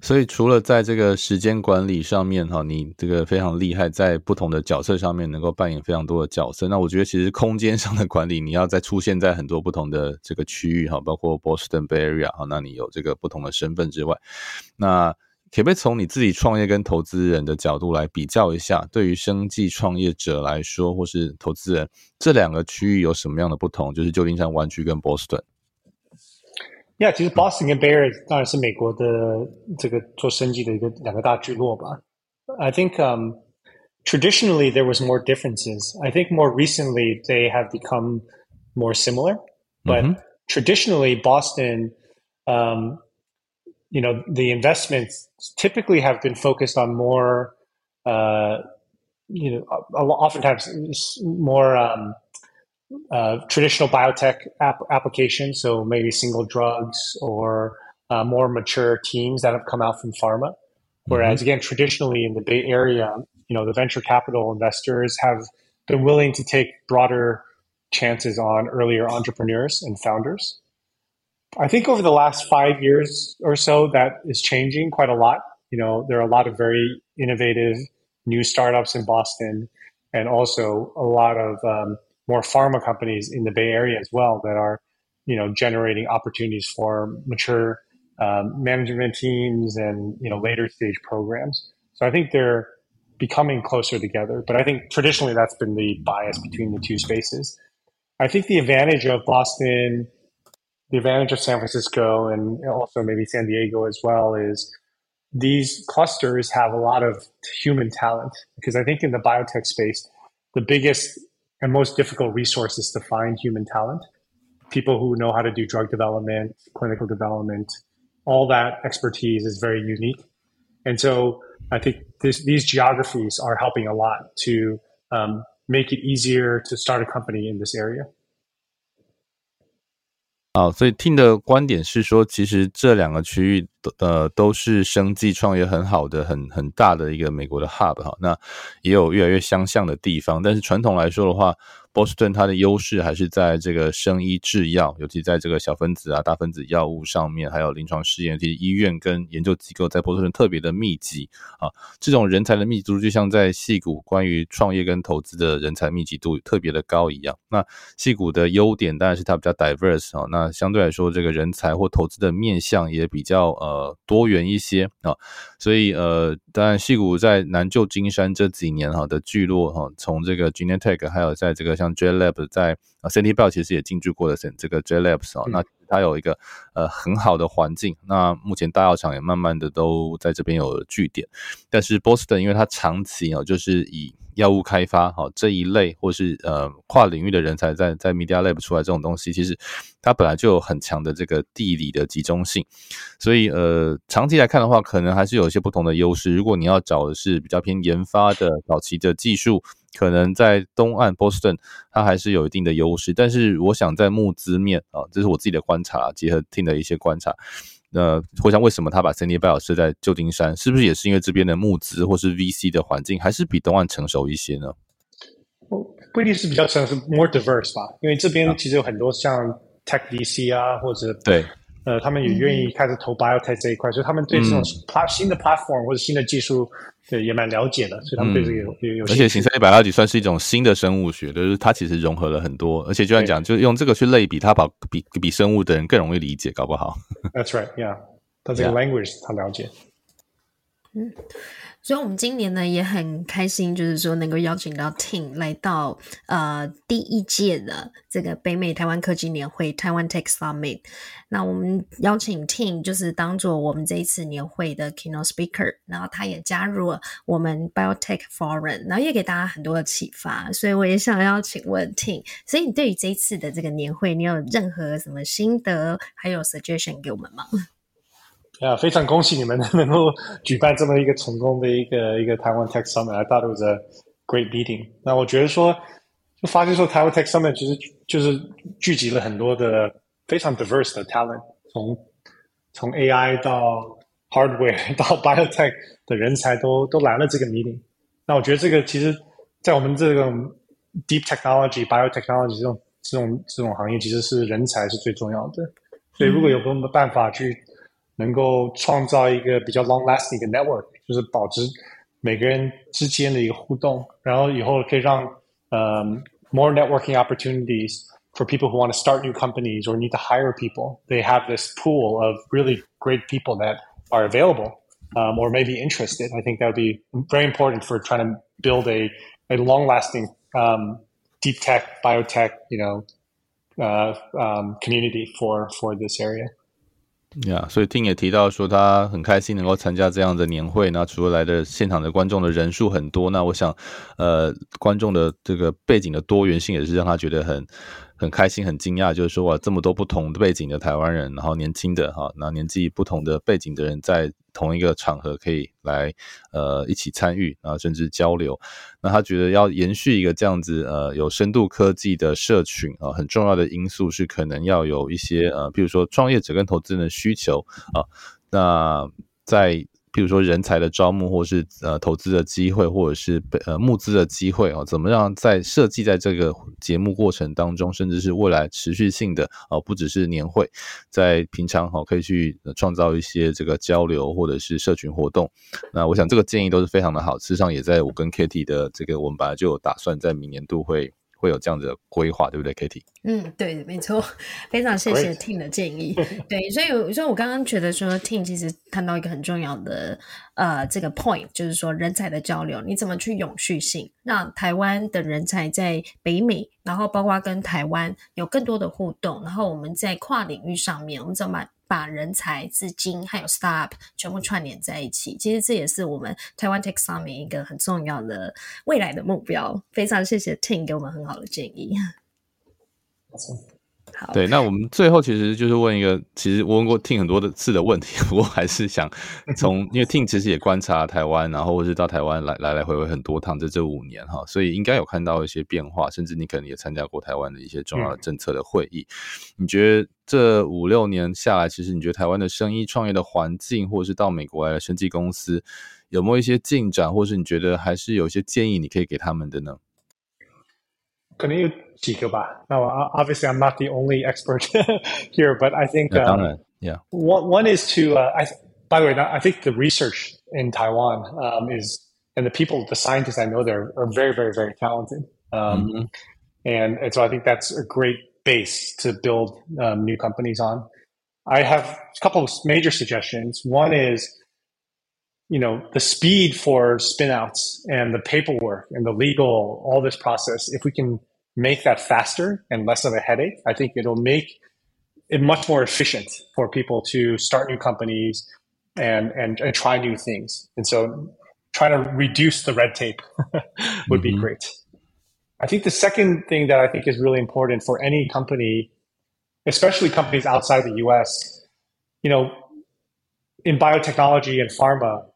所以除了在这个时间管理上面哈，你这个非常厉害，在不同的角色上面能够扮演非常多的角色。那我觉得其实空间上的管理，你要再出现在很多不同的这个区域哈，包括 Boston Bay Area 哈，那你有这个不同的身份之外，那可不可以从你自己创业跟投资人的角度来比较一下，对于生计创业者来说，或是投资人这两个区域有什么样的不同？就是旧金山湾区跟 Boston。Yeah，其实 Boston 跟 Bay Area 当然是美国的这个做生技的一个两个大聚落吧。I think um, traditionally there was more differences. I think more recently they have become more similar. But mm -hmm. traditionally Boston, um, you know, the investments typically have been focused on more, uh, you know, oftentimes more um, uh, traditional biotech ap- applications, so maybe single drugs or uh, more mature teams that have come out from pharma. Whereas mm-hmm. again, traditionally in the Bay Area, you know, the venture capital investors have been willing to take broader chances on earlier entrepreneurs and founders. I think over the last five years or so, that is changing quite a lot. You know, there are a lot of very innovative new startups in Boston, and also a lot of um, more pharma companies in the Bay Area as well that are, you know, generating opportunities for mature um, management teams and you know later stage programs. So I think they're becoming closer together. But I think traditionally that's been the bias between the two spaces. I think the advantage of Boston, the advantage of San Francisco, and also maybe San Diego as well is these clusters have a lot of human talent because I think in the biotech space, the biggest and most difficult resources to find human talent. People who know how to do drug development, clinical development, all that expertise is very unique. And so I think this, these geographies are helping a lot to um, make it easier to start a company in this area. 好，所以听的观点是说，其实这两个区域都呃都是生计创业很好的、很很大的一个美国的 hub 哈，那也有越来越相像的地方，但是传统来说的话。波士顿它的优势还是在这个生医制药，尤其在这个小分子啊、大分子药物上面，还有临床试验，其实医院跟研究机构在波士顿特别的密集啊。这种人才的密集度，就像在矽谷关于创业跟投资的人才密集度特别的高一样。那矽谷的优点当然是它比较 diverse 啊，那相对来说，这个人才或投资的面向也比较呃多元一些啊。所以呃，当然矽谷在南旧金山这几年哈的聚落哈，从这个 Genentech 还有在这个像 JLab 在啊，Senti Bio 其实也进驻过的这个 JLabs 啊，那它有一个呃很好的环境。那目前大药厂也慢慢的都在这边有了据点，但是 Boston 因为它长期哦就是以药物开发哈这一类或是呃跨领域的人才在在 Media Lab 出来这种东西，其实它本来就有很强的这个地理的集中性，所以呃长期来看的话，可能还是有一些不同的优势。如果你要找的是比较偏研发的早期的技术。可能在东岸波士顿，它还是有一定的优势，但是我想在募资面啊，这是我自己的观察，结合听的一些观察。那我想为什么他把 Bio 设在旧金山，是不是也是因为这边的募资或是 VC 的环境还是比东岸成熟一些呢？不一定是比较成熟，more diverse 吧，因为这边其实有很多像 Tech VC 啊，或者对。呃，他们也愿意开始投 biotech 这一块，嗯、所以他们对这种 plat 新的 platform 或者新的技术，对也蛮了解的，所以他们对这个有、嗯、有。而且形成一百二级算是一种新的生物学，就是它其实融合了很多，而且就像讲，就用这个去类比，它把比比生物的人更容易理解，搞不好。That's right, yeah，他这个 language 他了解。嗯。所以，我们今年呢也很开心，就是说能够邀请到 Tim 来到呃第一届的这个北美台湾科技年会台湾 Tech Summit。那我们邀请 Tim 就是当做我们这一次年会的 Keynote Speaker，然后他也加入了我们 Biotech Forum，然后也给大家很多的启发。所以我也想要请问 Tim，所以你对于这一次的这个年会，你有任何什么心得，还有 suggestion 给我们吗？啊，非常恭喜你们能够举办这么一个成功的一个一个台湾 Tech Summit。I thought it was a great meeting。那我觉得说，就发现说台湾 Tech Summit 其实就是聚集了很多的非常 diverse 的 talent，从从 AI 到 hardware 到 biotech 的人才都都来了这个 meeting。那我觉得这个其实，在我们这种 deep technology、biotechnology 这种这种这种行业，其实是人才是最重要的。所以如果有什么办法去能够创造一个比较 long-lasting 的 network，就是保持每个人之间的一个互动，然后以后可以让呃、um, more networking opportunities for people who want to start new companies or need to hire people. They have this pool of really great people that are available um, or maybe interested. I think that would be very important for trying to build a, a long-lasting um, deep tech, biotech, you know, uh, um, community for, for this area. 呀，yeah, 所以听也提到说，他很开心能够参加这样的年会。那除了来的现场的观众的人数很多，那我想，呃，观众的这个背景的多元性也是让他觉得很。很开心，很惊讶，就是说哇，这么多不同的背景的台湾人，然后年轻的哈，那年纪不同的背景的人，在同一个场合可以来呃一起参与啊，甚至交流。那他觉得要延续一个这样子呃有深度科技的社群啊，很重要的因素是可能要有一些呃，比如说创业者跟投资人的需求啊，那在。比如说人才的招募，或是呃投资的机会，或者是呃募资的机会啊，怎么样在设计在这个节目过程当中，甚至是未来持续性的啊，不只是年会，在平常哈可以去创造一些这个交流或者是社群活动。那我想这个建议都是非常的好，事实上也在我跟 Katie 的这个我们本来就有打算在明年度会。会有这样子的规划，对不对，Kitty？嗯，对，没错，非常谢谢 Tim 的建议。对，所以，所以我刚刚觉得说，Tim 其实谈到一个很重要的呃这个 point，就是说人才的交流，你怎么去永续性，让台湾的人才在北美，然后包括跟台湾有更多的互动，然后我们在跨领域上面，我们怎么？把把人才、资金还有 startup 全部串联在一起，其实这也是我们台湾 Tech Summit 一个很重要的未来的目标。非常谢谢 Tim 给我们很好的建议。好，对，那我们最后其实就是问一个，其实我问过 Tim 很多的次的问题，不过还是想 从，因为 Tim 其实也观察台湾，然后或是到台湾来来来回回很多趟，在这五年哈，所以应该有看到一些变化，甚至你可能也参加过台湾的一些重要的政策的会议。嗯、你觉得这五六年下来，其实你觉得台湾的生意创业的环境，或者是到美国来的生技公司，有没有一些进展，或是你觉得还是有一些建议你可以给他们的呢？可能有几个吧。Now, obviously, I'm not the only expert here, but I think um, yeah. One one is to. Uh, I, by the way, I think the research in Taiwan um, is, and the people, the scientists I know there are very, very, very talented. Um, mm-hmm. and, and so I think that's a great base to build um, new companies on. I have a couple of major suggestions. One is you know the speed for spinouts and the paperwork and the legal all this process if we can make that faster and less of a headache i think it'll make it much more efficient for people to start new companies and and, and try new things and so trying to reduce the red tape would mm-hmm. be great i think the second thing that i think is really important for any company especially companies outside the us you know in biotechnology and pharma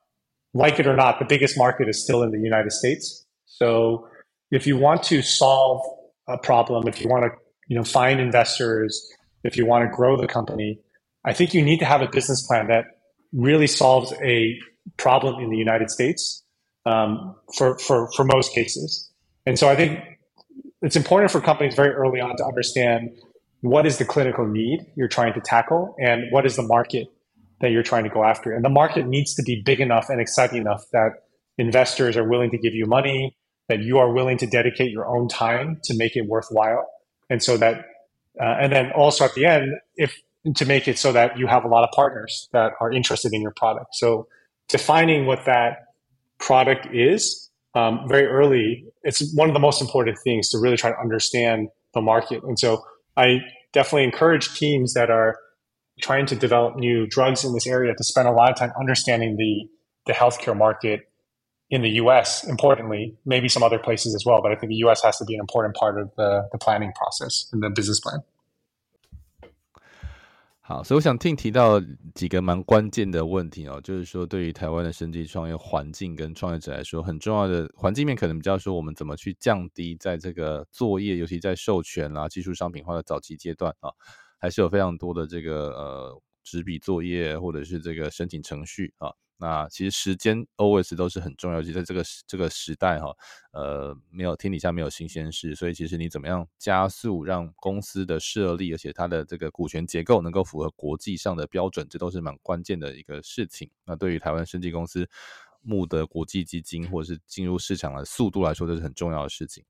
like it or not, the biggest market is still in the United States. So if you want to solve a problem, if you want to, you know, find investors, if you want to grow the company, I think you need to have a business plan that really solves a problem in the United States um, for, for, for most cases. And so I think it's important for companies very early on to understand what is the clinical need you're trying to tackle and what is the market that you're trying to go after. And the market needs to be big enough and exciting enough that investors are willing to give you money, that you are willing to dedicate your own time to make it worthwhile. And so that, uh, and then also at the end, if to make it so that you have a lot of partners that are interested in your product. So defining what that product is um, very early, it's one of the most important things to really try to understand the market. And so I definitely encourage teams that are trying to develop new drugs in this area to spend a lot of time understanding the, the healthcare market in the US, importantly, maybe some other places as well. But I think the US has to be an important part of the, the planning process and the business plan. 好，所以我想听提到几个蛮关键的问题哦，就是说对于台湾的生技创业环境跟创业者来说，很重要的环境面可能比较说我们怎么去降低在这个作业，尤其在授权啦、技术商品化的早期阶段啊，还是有非常多的这个呃纸笔作业或者是这个申请程序啊。 那其实时间 always 都是很重要，就在这个这个时代哈，呃，没有天底下没有新鲜事，所以其实你怎么样加速让公司的设立，而且它的这个股权结构能够符合国际上的标准，这都是蛮关键的一个事情。那对于台湾生技公司募的国际基金或者是进入市场的速度来说，这是很重要的事情。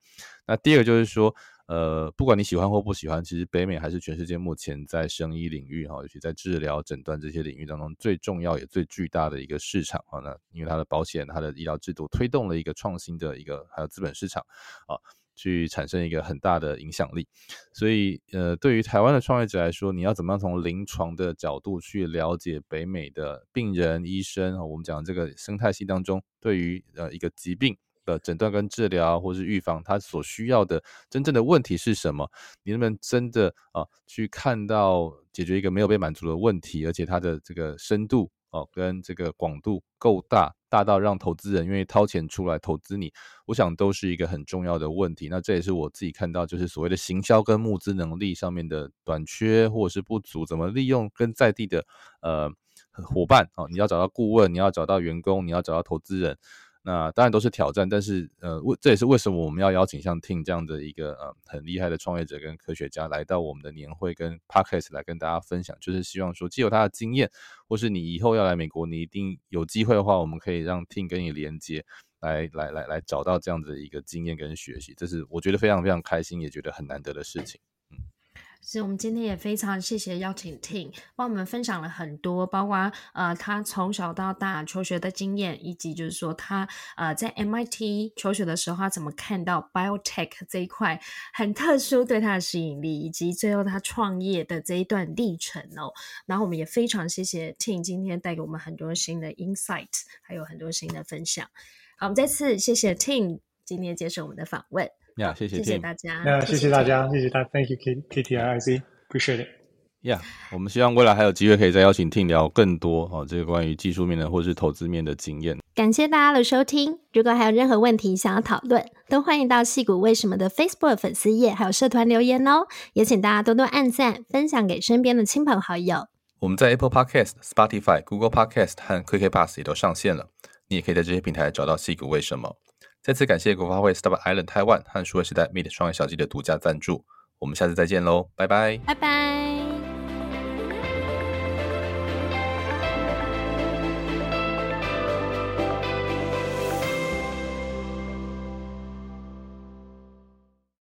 那第二个就是说。呃，不管你喜欢或不喜欢，其实北美还是全世界目前在生医领域哈，尤其在治疗、诊断这些领域当中最重要也最巨大的一个市场啊。那因为它的保险、它的医疗制度推动了一个创新的一个还有资本市场啊，去产生一个很大的影响力。所以呃，对于台湾的创业者来说，你要怎么样从临床的角度去了解北美的病人、医生？我们讲这个生态系当中，对于呃一个疾病。的诊断跟治疗，或是预防，它所需要的真正的问题是什么？你能不能真的啊去看到解决一个没有被满足的问题，而且它的这个深度哦、跟这个广度够大，大到让投资人愿意掏钱出来投资你？我想都是一个很重要的问题。那这也是我自己看到，就是所谓的行销跟募资能力上面的短缺或者是不足，怎么利用跟在地的呃伙伴哦、啊，你要找到顾问，你要找到员工，你要找到投资人。那当然都是挑战，但是呃，为这也是为什么我们要邀请像 Tim 这样的一个呃很厉害的创业者跟科学家来到我们的年会跟 Podcast 来跟大家分享，就是希望说，既有他的经验，或是你以后要来美国，你一定有机会的话，我们可以让 Tim 跟你连接，来来来来找到这样子的一个经验跟学习，这是我觉得非常非常开心，也觉得很难得的事情。所以我们今天也非常谢谢邀请 Tim 帮我们分享了很多，包括呃他从小到大求学的经验，以及就是说他呃在 MIT 求学的时候，他怎么看到 biotech 这一块很特殊对他的吸引力，以及最后他创业的这一段历程哦。然后我们也非常谢谢 Tim 今天带给我们很多新的 insight，还有很多新的分享。好，我们再次谢谢 Tim 今天接受我们的访问。呀，yeah, 谢谢，谢谢大家。那，谢谢大家，谢谢大家，Thank you, K T I C, appreciate it. 呀，yeah, 我们希望未来还有机会可以再邀请 Tim 聊更多哦，这个关于技术面的或是投资面的经验。感谢大家的收听，如果还有任何问题想要讨论，都欢迎到戏谷为什么的 Facebook 粉丝页还有社团留言哦。也请大家多多按赞，分享给身边的亲朋好友。我们在 Apple Podcast、Spotify、Google Podcast 和 QK Pass 也都上线了，你也可以在这些平台找到戏谷为什么。再次感谢国发会 Star Island Taiwan 和数位时代 Meet 双眼小鸡的独家赞助，我们下次再见喽，拜拜，拜拜。